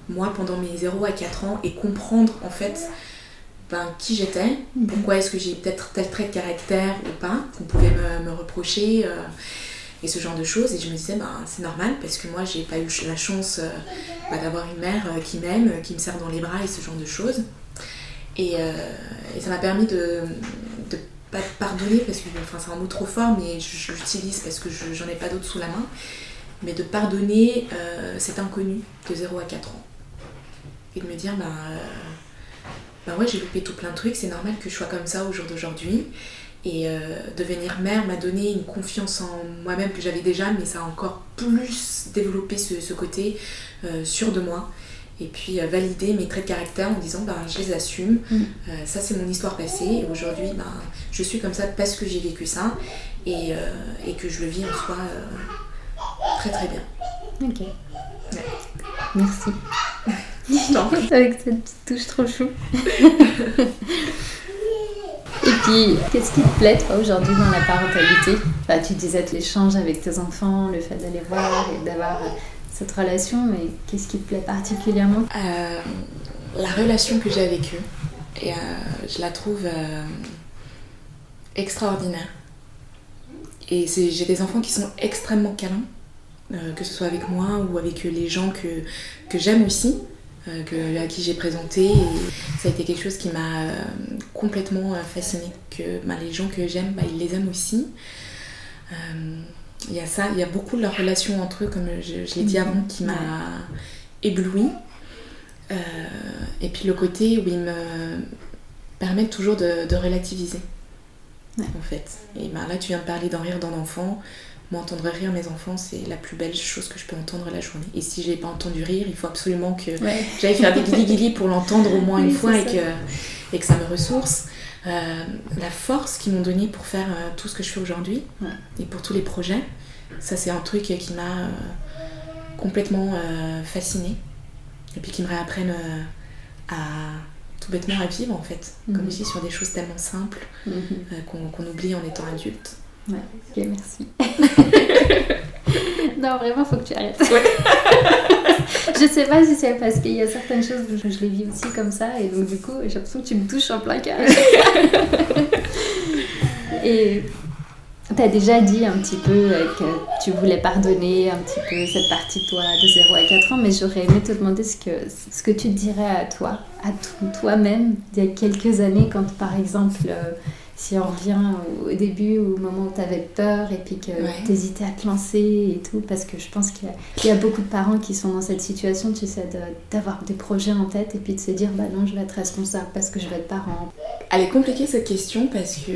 moi, pendant mes 0 à 4 ans, et comprendre en fait ben, qui j'étais, mhm. pourquoi est-ce que j'ai peut-être tel trait de caractère ou pas, qu'on pouvait me, me reprocher, euh, et ce genre de choses. Et je me disais, ben, c'est normal parce que moi, j'ai pas eu la chance euh, ben, d'avoir une mère euh, qui m'aime, qui me serre dans les bras et ce genre de choses. Et, et ça m'a permis de pas pardonner parce que enfin, c'est un mot trop fort, mais je, l'utilise parce que j'en ai pas d'autre sous la main, mais de pardonner euh, cet inconnu de 0 à 4 ans. Et de me dire, bah, euh, bah ouais, j'ai loupé tout plein de trucs, c'est normal que je sois comme ça au jour d'aujourd'hui. Et euh, devenir mère m'a donné une confiance en moi-même que j'avais déjà, mais ça a encore plus développé ce, ce côté sûr de moi et puis euh, valider mes traits de caractère en disant ben, je les assume, mm. euh, ça c'est mon histoire passée et aujourd'hui ben, je suis comme ça parce que j'ai vécu ça et, euh, et, que je le vis en soi très très bien. Ok. Merci. Avec cette petite touche trop chou. Et puis, qu'est-ce qui te plaît, toi, aujourd'hui, dans la parentalité? Enfin, Tu disais l'échange avec tes enfants, le fait d'aller voir et d'avoir cette relation, mais qu'est-ce qui te plaît particulièrement? Euh, La relation que j'ai avec eux, et, euh, je la trouve euh, extraordinaire. Et j'ai des enfants qui sont extrêmement câlins, que ce soit avec moi ou avec les gens que, que j'aime aussi, que, à qui j'ai présenté. Et ça a été quelque chose qui m'a complètement fascinée, que bah, les gens que j'aime, bah, ils les aiment aussi il y a ça, il y a beaucoup de leur relation entre eux, comme je, l'ai dit avant, qui m'a ébloui. Euh, et puis le côté où ils me permettent toujours de, relativiser, en fait. Et ben là, tu viens de parler d'en rire d'un enfant. Moi, entendre rire mes enfants, c'est la plus belle chose que je peux entendre la journée. Et si je n'ai pas entendu rire, il faut absolument que j'aille faire des guili-guili pour l'entendre au moins une fois et que, et que ça me ressource. Euh, la force qu'ils m'ont donnée pour faire euh, tout ce que je fais aujourd'hui et pour tous les projets. Ça, c'est un truc qui m'a euh, complètement fascinée et puis qui me réapprennent à tout bêtement à vivre en fait, comme ici mhm. sur des choses tellement simples mhm. qu'on oublie en étant adulte. Ouais, ok, merci. non, vraiment, faut que tu arrêtes. je sais pas si c'est parce qu'il y a certaines choses où je, les vis aussi comme ça, et donc du coup, j'ai l'impression que tu me touches en plein cœur. et tu as déjà dit un petit peu que tu voulais pardonner un petit peu cette partie de toi de 0 à 4 ans, mais j'aurais aimé te demander ce que, ce que tu dirais à toi, à toi-même, il y a quelques années, quand par exemple. Si on revient au début, au moment où tu avais peur et puis que tu hésitais à te lancer et tout, parce que je pense qu'il y, a beaucoup de parents qui sont dans cette situation, tu sais, d'avoir des projets en tête et puis de se dire, bah non, je vais être responsable parce que je vais être parent. Elle est compliquée cette question parce que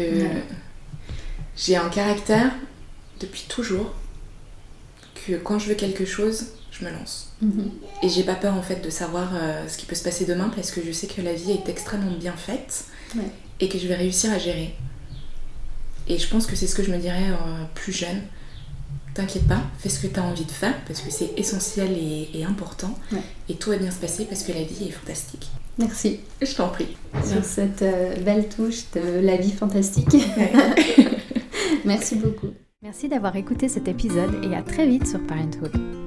j'ai un caractère depuis toujours que quand je veux quelque chose, je me lance. Mhm. Et j'ai pas peur en fait de savoir euh, ce qui peut se passer demain parce que je sais que la vie est extrêmement bien faite et que je vais réussir à gérer. Et je pense que c'est ce que je me dirais euh, plus jeune. T'inquiète pas, fais ce que tu as envie de faire parce que c'est essentiel et, important. Et tout va bien se passer parce que la vie est fantastique. Merci. Je t'en prie. Sur cette euh, belle touche de la vie fantastique. Merci beaucoup. Merci d'avoir écouté cet épisode et à très vite sur Parenthood.